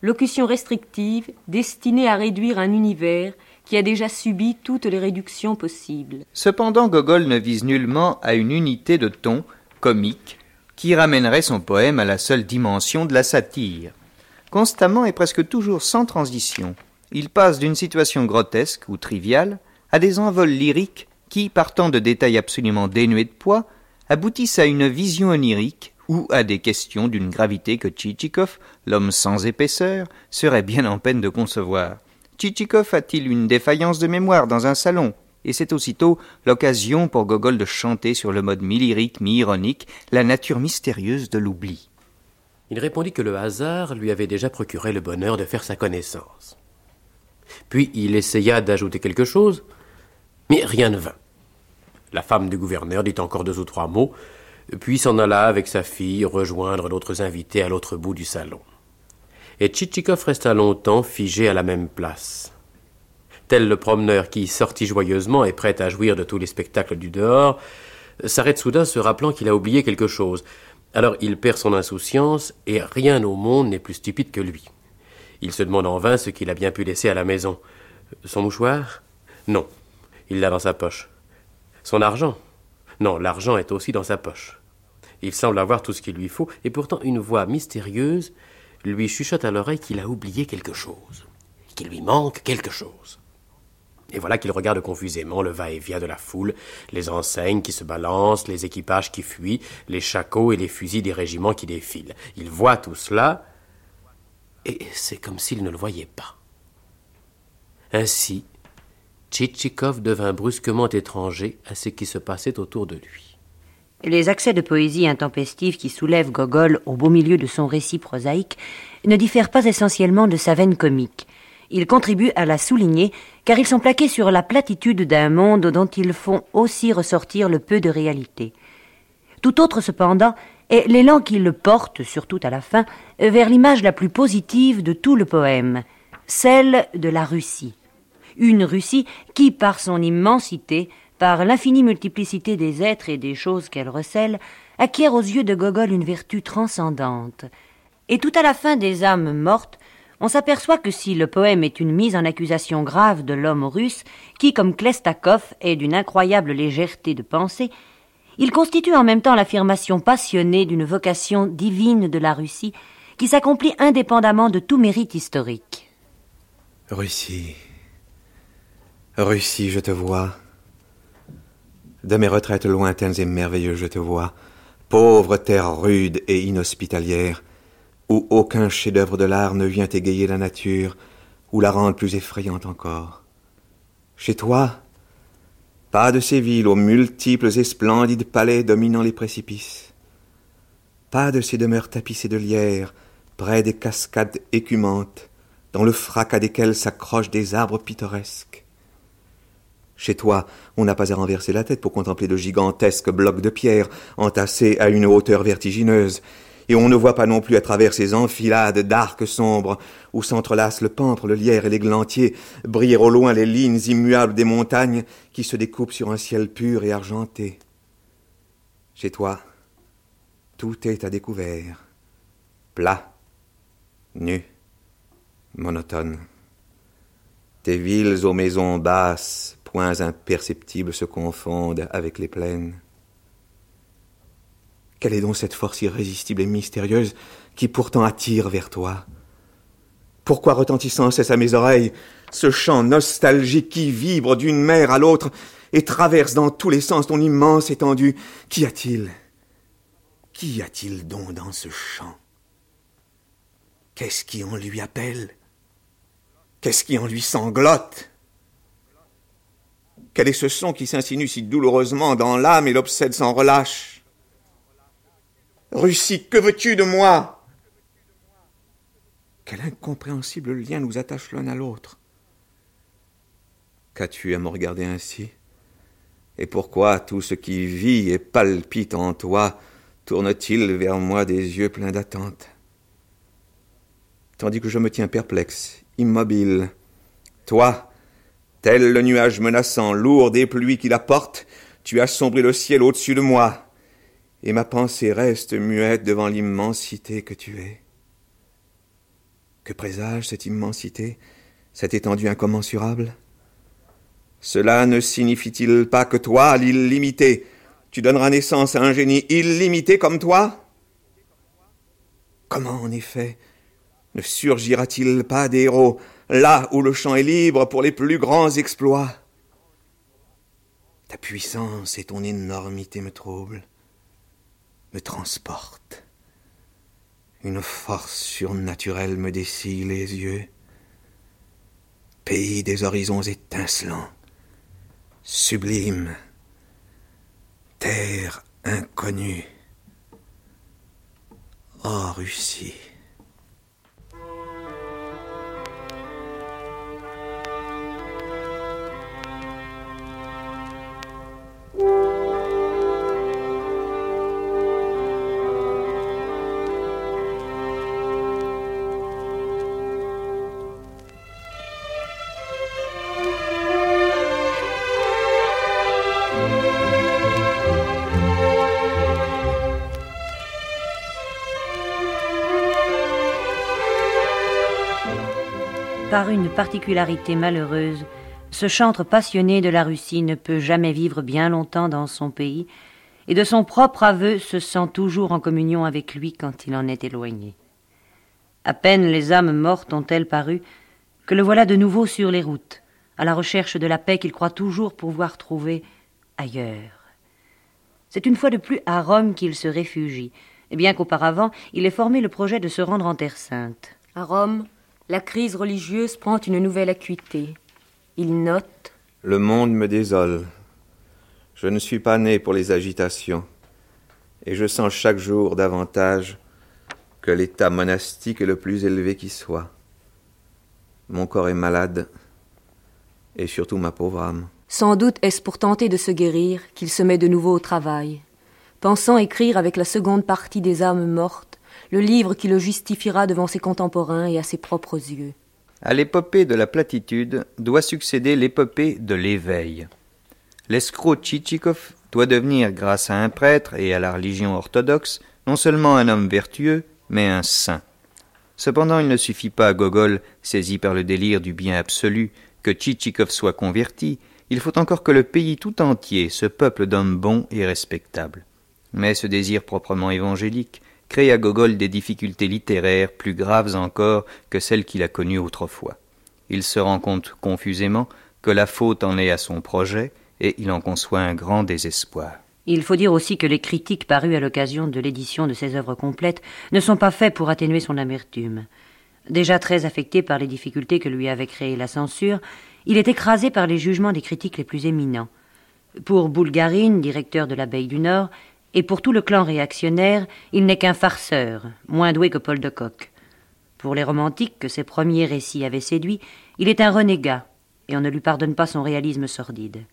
locution restrictive destinée à réduire un univers qui a déjà subi toutes les réductions possibles. Cependant, Gogol ne vise nullement à une unité de ton comique qui ramènerait son poème à la seule dimension de la satire. Constamment et presque toujours sans transition, il passe d'une situation grotesque ou triviale à des envols lyriques qui, partant de détails absolument dénués de poids, aboutissent à une vision onirique ou à des questions d'une gravité que Tchitchikov, l'homme sans épaisseur, serait bien en peine de concevoir. Tchitchikov a-t-il une défaillance de mémoire dans un salon? Et c'est aussitôt l'occasion pour Gogol de chanter sur le mode mi-lyrique, mi-ironique, la nature mystérieuse de l'oubli. Il répondit que le hasard lui avait déjà procuré le bonheur de faire sa connaissance. Puis il essaya d'ajouter quelque chose, mais rien ne vint. La femme du gouverneur dit encore deux ou trois mots, puis s'en alla avec sa fille rejoindre d'autres invités à l'autre bout du salon et Tchitchikov resta longtemps figé à la même place. Tel le promeneur qui, sorti joyeusement et prêt à jouir de tous les spectacles du dehors, s'arrête soudain se rappelant qu'il a oublié quelque chose. Alors il perd son insouciance, et rien au monde n'est plus stupide que lui. Il se demande en vain ce qu'il a bien pu laisser à la maison. Son mouchoir? Non, il l'a dans sa poche. Son argent Non, l'argent est aussi dans sa poche. Il semble avoir tout ce qu'il lui faut, et pourtant une voix mystérieuse lui chuchote à l'oreille qu'il a oublié quelque chose, qu'il lui manque quelque chose. Et voilà qu'il regarde confusément le va-et-vient de la foule, les enseignes qui se balancent, les équipages qui fuient, les chacots et les fusils des régiments qui défilent. Il voit tout cela, et c'est comme s'il ne le voyait pas. Ainsi, Tchitchikov devint brusquement étranger à ce qui se passait autour de lui. Les accès de poésie intempestive qui soulèvent Gogol au beau milieu de son récit prosaïque ne diffèrent pas essentiellement de sa veine comique. Ils contribuent à la souligner car ils sont plaqués sur la platitude d'un monde dont ils font aussi ressortir le peu de réalité. Tout autre, cependant, est l'élan qui le porte, surtout à la fin, vers l'image la plus positive de tout le poème, celle de la Russie. Une Russie qui, par son immensité, par l'infinie multiplicité des êtres et des choses qu'elle recèle, acquiert aux yeux de Gogol une vertu transcendante. Et tout à la fin des âmes mortes, on s'aperçoit que si le poème est une mise en accusation grave de l'homme russe, qui, comme Klestakov, est d'une incroyable légèreté de pensée, il constitue en même temps l'affirmation passionnée d'une vocation divine de la Russie, qui s'accomplit indépendamment de tout mérite historique. Russie. Russie, je te vois. De mes retraites lointaines et merveilleuses, je te vois. Pauvre terre rude et inhospitalière, où aucun chef-d'œuvre de l'art ne vient égayer la nature, ou la rendre plus effrayante encore. Chez toi, pas de ces villes aux multiples et splendides palais dominant les précipices. Pas de ces demeures tapissées de lierre, près des cascades écumantes, dans le fracas desquelles s'accrochent des arbres pittoresques. Chez toi, on n'a pas à renverser la tête pour contempler de gigantesques blocs de pierre entassés à une hauteur vertigineuse, et on ne voit pas non plus à travers ces enfilades d'arcs sombres où s'entrelacent le pampre, le lierre et l'églantier, briller au loin les lignes immuables des montagnes qui se découpent sur un ciel pur et argenté. Chez toi, tout est à découvert, plat, nu, monotone. Tes villes aux maisons basses, points imperceptibles se confondent avec les plaines. Quelle est donc cette force irrésistible et mystérieuse qui pourtant attire vers toi? Pourquoi retentit sans cesse à mes oreilles ce chant nostalgique qui vibre d'une mer à l'autre et traverse dans tous les sens ton immense étendue Qu'y a-t-il? Qu'y a-t-il donc dans ce chant? Qu'est-ce qui en lui appelle? Qu'est-ce qui en lui sanglote? Quel est ce son qui s'insinue si douloureusement dans l'âme et l'obsède sans relâche. Russie, que veux-tu de moi? Quel incompréhensible lien nous attache l'un à l'autre. Qu'as-tu à me regarder ainsi? Et pourquoi tout ce qui vit et palpite en toi tourne-t-il vers moi des yeux pleins d'attente? Tandis que je me tiens perplexe, immobile, toi, tel le nuage menaçant, lourd des pluies qui la portent, tu assombris le ciel au-dessus de moi et ma pensée reste muette devant l'immensité que tu es. Que présage cette immensité, cette étendue incommensurable? Cela ne signifie-t-il pas que toi, l'illimité, tu donneras naissance à un génie illimité comme toi? Comment, en effet, ne surgira-t-il pas des là où le champ est libre pour les plus grands exploits Ta puissance et ton énormité me troublent me transporte. Une force surnaturelle me dessille les yeux. Pays des horizons étincelants, sublime, terre inconnue. Oh Russie. Une particularité malheureuse, ce chantre passionné de la Russie ne peut jamais vivre bien longtemps dans son pays, et de son propre aveu se sent toujours en communion avec lui quand il en est éloigné. À peine les âmes mortes ont-elles paru que le voilà de nouveau sur les routes, à la recherche de la paix qu'il croit toujours pouvoir trouver ailleurs. C'est une fois de plus à Rome qu'il se réfugie, et bien qu'auparavant il ait formé le projet de se rendre en Terre sainte. À Rome, la crise religieuse prend une nouvelle acuité. Il note, Le monde me désole. Je ne suis pas né pour les agitations, et je sens chaque jour davantage que l'état monastique est le plus élevé qui soit. Mon corps est malade, et surtout ma pauvre âme. Sans doute est-ce pour tenter de se guérir qu'il se met de nouveau au travail, pensant écrire avec la seconde partie des âmes mortes le livre qui le justifiera devant ses contemporains et à ses propres yeux. À l'épopée de la platitude doit succéder l'épopée de l'éveil. L'escroc Tchitchikov doit devenir, grâce à un prêtre et à la religion orthodoxe, non seulement un homme vertueux, mais un saint. Cependant, il ne suffit pas à Gogol, saisi par le délire du bien absolu, que Tchitchikov soit converti, il faut encore que le pays tout entier se peuple d'hommes bons et respectables. Mais ce désir proprement évangélique crée à Gogol des difficultés littéraires plus graves encore que celles qu'il a connues autrefois. Il se rend compte confusément que la faute en est à son projet, et il en conçoit un grand désespoir. Il faut dire aussi que les critiques parues à l'occasion de l'édition de ses œuvres complètes ne sont pas faits pour atténuer son amertume. Déjà très affecté par les difficultés que lui avait créées la censure, il est écrasé par les jugements des critiques les plus éminents. Pour Boulgarine, directeur de l'abbaye du Nord, et pour tout le clan réactionnaire, il n'est qu'un farceur, moins doué que Paul de Kock. Pour les romantiques que ses premiers récits avaient séduits, il est un renégat, et on ne lui pardonne pas son réalisme sordide.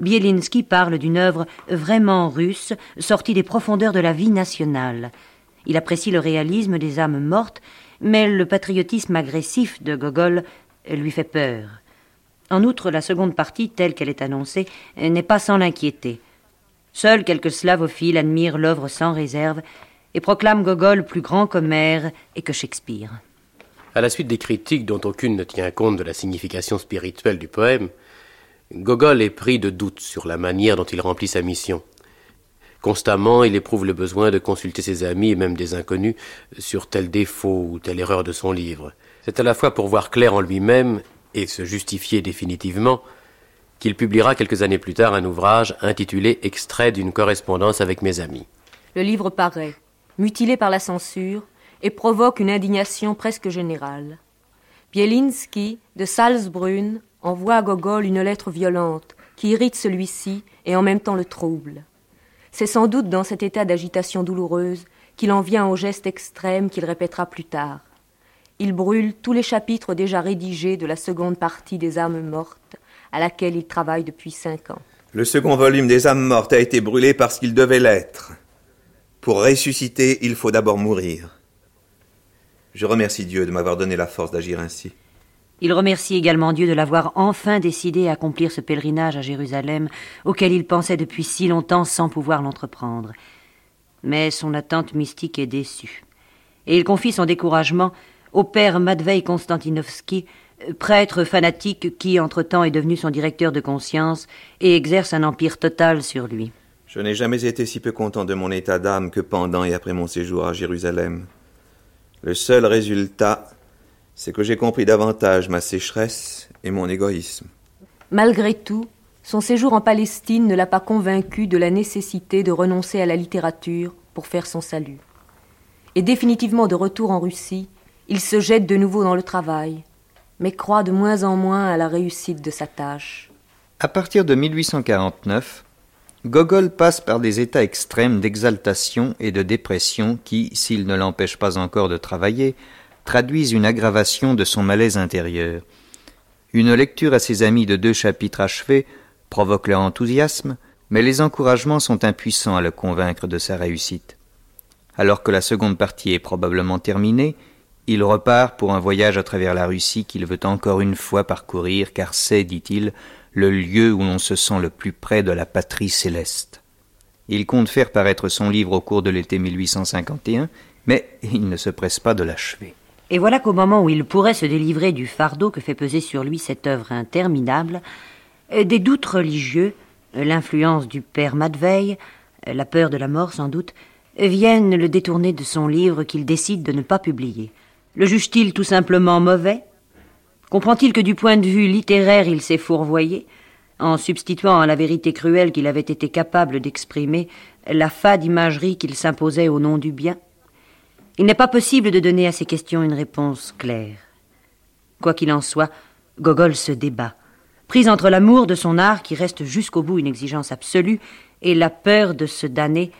Bielinski parle d'une œuvre vraiment russe, sortie des profondeurs de la vie nationale. Il apprécie le réalisme des âmes mortes, mais le patriotisme agressif de Gogol lui fait peur. En outre, la seconde partie, telle qu'elle est annoncée, n'est pas sans l'inquiéter. Seuls quelques slavophiles admirent l'œuvre sans réserve et proclament Gogol plus grand qu'Homère et que Shakespeare. À la suite des critiques dont aucune ne tient compte de la signification spirituelle du poème, Gogol est pris de doutes sur la manière dont il remplit sa mission. Constamment, il éprouve le besoin de consulter ses amis et même des inconnus sur tel défaut ou telle erreur de son livre. C'est à la fois pour voir clair en lui-même et se justifier définitivement qu'il publiera quelques années plus tard un ouvrage intitulé Extrait d'une correspondance avec mes amis. Le livre paraît, mutilé par la censure, et provoque une indignation presque générale. Bielinski, de Salzbrunn, envoie à Gogol une lettre violente qui irrite celui-ci et en même temps le trouble. C'est sans doute dans cet état d'agitation douloureuse qu'il en vient au geste extrême qu'il répétera plus tard. Il brûle tous les chapitres déjà rédigés de la seconde partie des âmes mortes, à laquelle il travaille depuis cinq ans. Le second volume des âmes mortes a été brûlé parce qu'il devait l'être. Pour ressusciter, il faut d'abord mourir. Je remercie Dieu de m'avoir donné la force d'agir ainsi. Il remercie également Dieu de l'avoir enfin décidé à accomplir ce pèlerinage à Jérusalem auquel il pensait depuis si longtemps sans pouvoir l'entreprendre. Mais son attente mystique est déçue. Et il confie son découragement au père Matvei Konstantinovski, prêtre fanatique qui, entre-temps, est devenu son directeur de conscience et exerce un empire total sur lui. Je n'ai jamais été si peu content de mon état d'âme que pendant et après mon séjour à Jérusalem. Le seul résultat, c'est que j'ai compris davantage ma sécheresse et mon égoïsme. Malgré tout, son séjour en Palestine ne l'a pas convaincu de la nécessité de renoncer à la littérature pour faire son salut. Et définitivement de retour en Russie, il se jette de nouveau dans le travail, mais croit de moins en moins à la réussite de sa tâche. À partir de 1849, Gogol passe par des états extrêmes d'exaltation et de dépression qui, s'ils ne l'empêchent pas encore de travailler, traduisent une aggravation de son malaise intérieur. Une lecture à ses amis de deux chapitres achevés provoque leur enthousiasme, mais les encouragements sont impuissants à le convaincre de sa réussite. Alors que la seconde partie est probablement terminée, il repart pour un voyage à travers la Russie qu'il veut encore une fois parcourir, car c'est, dit-il, le lieu où l'on se sent le plus près de la patrie céleste. Il compte faire paraître son livre au cours de l'été 1851, mais il ne se presse pas de l'achever. Et voilà qu'au moment où il pourrait se délivrer du fardeau que fait peser sur lui cette œuvre interminable, des doutes religieux, l'influence du père Matvei, euh, la peur de la mort sans doute, viennent le détourner de son livre qu'il décide de ne pas publier. Le juge-t-il tout simplement mauvais? Comprend-il que du point de vue littéraire il s'est fourvoyé, en substituant à la vérité cruelle qu'il avait été capable d'exprimer la fade imagerie qu'il s'imposait au nom du bien? Il n'est pas possible de donner à ces questions une réponse claire. Quoi qu'il en soit, Gogol se débat, Prise entre l'amour de son art, qui reste jusqu'au bout une exigence absolue, et la peur de se damner,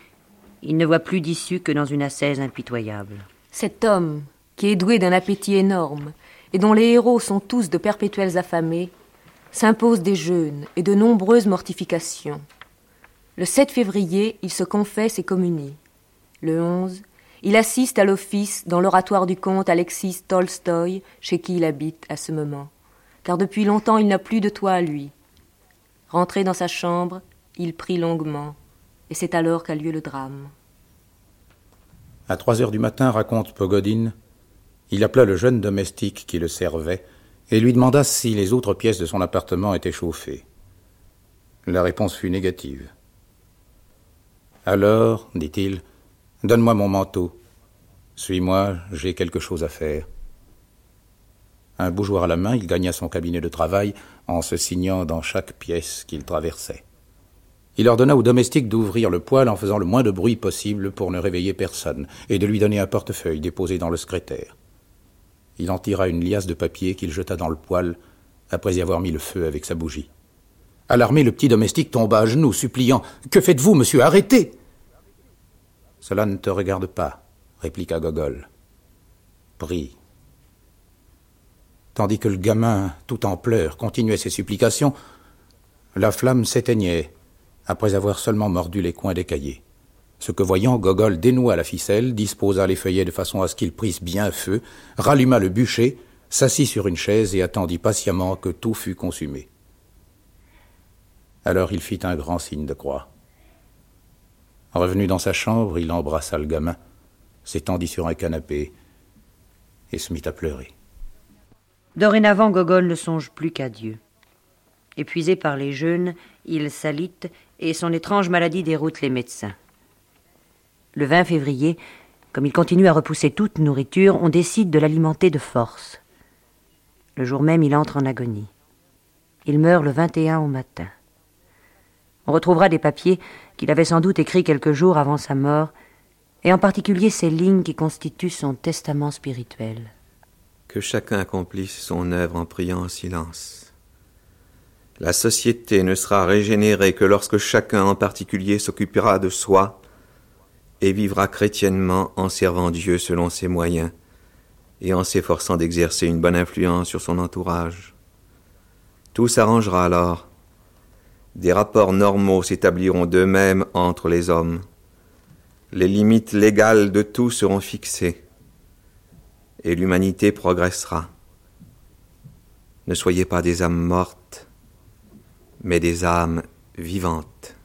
il ne voit plus d'issue que dans une ascèse impitoyable. Cet homme, qui est doué d'un appétit énorme, et dont les héros sont tous de perpétuels affamés, s'impose des jeûnes et de nombreuses mortifications. Le 7 février, il se confesse et communie. Le 11, il assiste à l'office dans l'oratoire du comte Alexis Tolstoï, chez qui il habite à ce moment car depuis longtemps il n'a plus de toit à lui. Rentré dans sa chambre, il prie longuement, et c'est alors qu'a lieu le drame. À trois heures du matin, raconte Pogodine, il appela le jeune domestique qui le servait et lui demanda si les autres pièces de son appartement étaient chauffées. La réponse fut négative. Alors, dit-il, donne-moi mon manteau. Suis-moi, j'ai quelque chose à faire. Un bougeoir à la main, il gagna son cabinet de travail en se signant dans chaque pièce qu'il traversait. Il ordonna au domestique d'ouvrir le poêle en faisant le moins de bruit possible pour ne réveiller personne, et de lui donner un portefeuille déposé dans le secrétaire. Il en tira une liasse de papier qu'il jeta dans le poêle, après y avoir mis le feu avec sa bougie. Alarmé, le petit domestique tomba à genoux, suppliant Que faites-vous, monsieur? Arrêtez Cela ne te regarde pas, répliqua Gogol. Prie, Tandis que le gamin, tout en pleurs, continuait ses supplications, la flamme s'éteignait, après avoir seulement mordu les coins des cahiers. Ce que voyant, Gogol dénoua la ficelle, disposa les feuillets de façon à ce qu'ils prissent bien feu, ralluma le bûcher, s'assit sur une chaise et attendit patiemment que tout fût consumé. Alors il fit un grand signe de croix. Revenu dans sa chambre, il embrassa le gamin, s'étendit sur un canapé et se mit à pleurer. Dorénavant, Gogol ne songe plus qu'à Dieu. Épuisé par les jeûnes, il s'alite et son étrange maladie déroute les médecins. Le 20 février, comme il continue à repousser toute nourriture, on décide de l'alimenter de force. Le jour même, il entre en agonie. Il meurt le 21 au matin. On retrouvera des papiers qu'il avait sans doute écrits quelques jours avant sa mort, et en particulier ces lignes qui constituent son testament spirituel que chacun accomplisse son œuvre en priant en silence. La société ne sera régénérée que lorsque chacun en particulier s'occupera de soi et vivra chrétiennement en servant Dieu selon ses moyens et en s'efforçant d'exercer une bonne influence sur son entourage. Tout s'arrangera alors. Des rapports normaux s'établiront d'eux-mêmes entre les hommes. Les limites légales de tout seront fixées et l'humanité progressera. Ne soyez pas des âmes mortes, mais des âmes vivantes.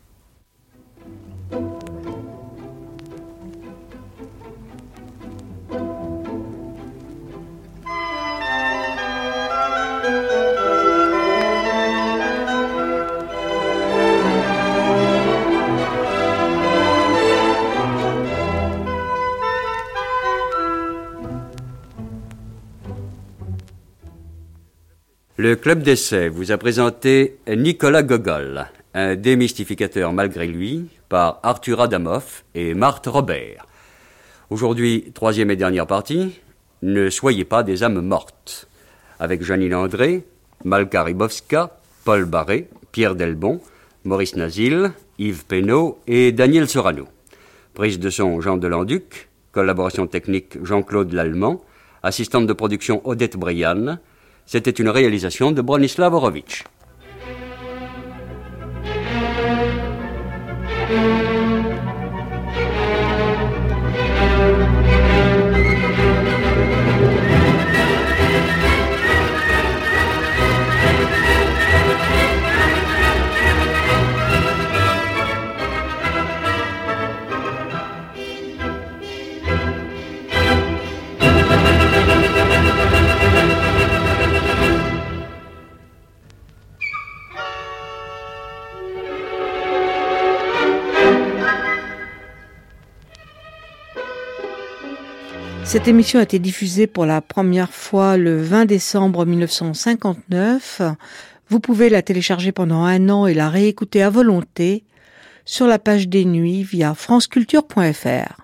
Le Club d'essai vous a présenté Nicolas Gogol, un démystificateur malgré lui, par Arthur Adamov et Marthe Robert. Aujourd'hui, troisième et dernière partie, Ne soyez pas des âmes mortes, avec Janine André, Malka Ribowska, Paul Barré, Pierre Delbon, Maurice Nazil, Yves Penaud et Daniel Sorano. Prise de son Jean Delanduc, collaboration technique Jean-Claude Lallemand, assistante de production Odette Brianne, c'était une réalisation de Bronislav Horowitz. Cette émission a été diffusée pour la première fois le 20 décembre 1959. Vous pouvez la télécharger pendant un an et la réécouter à volonté sur la page des nuits via franceculture.fr.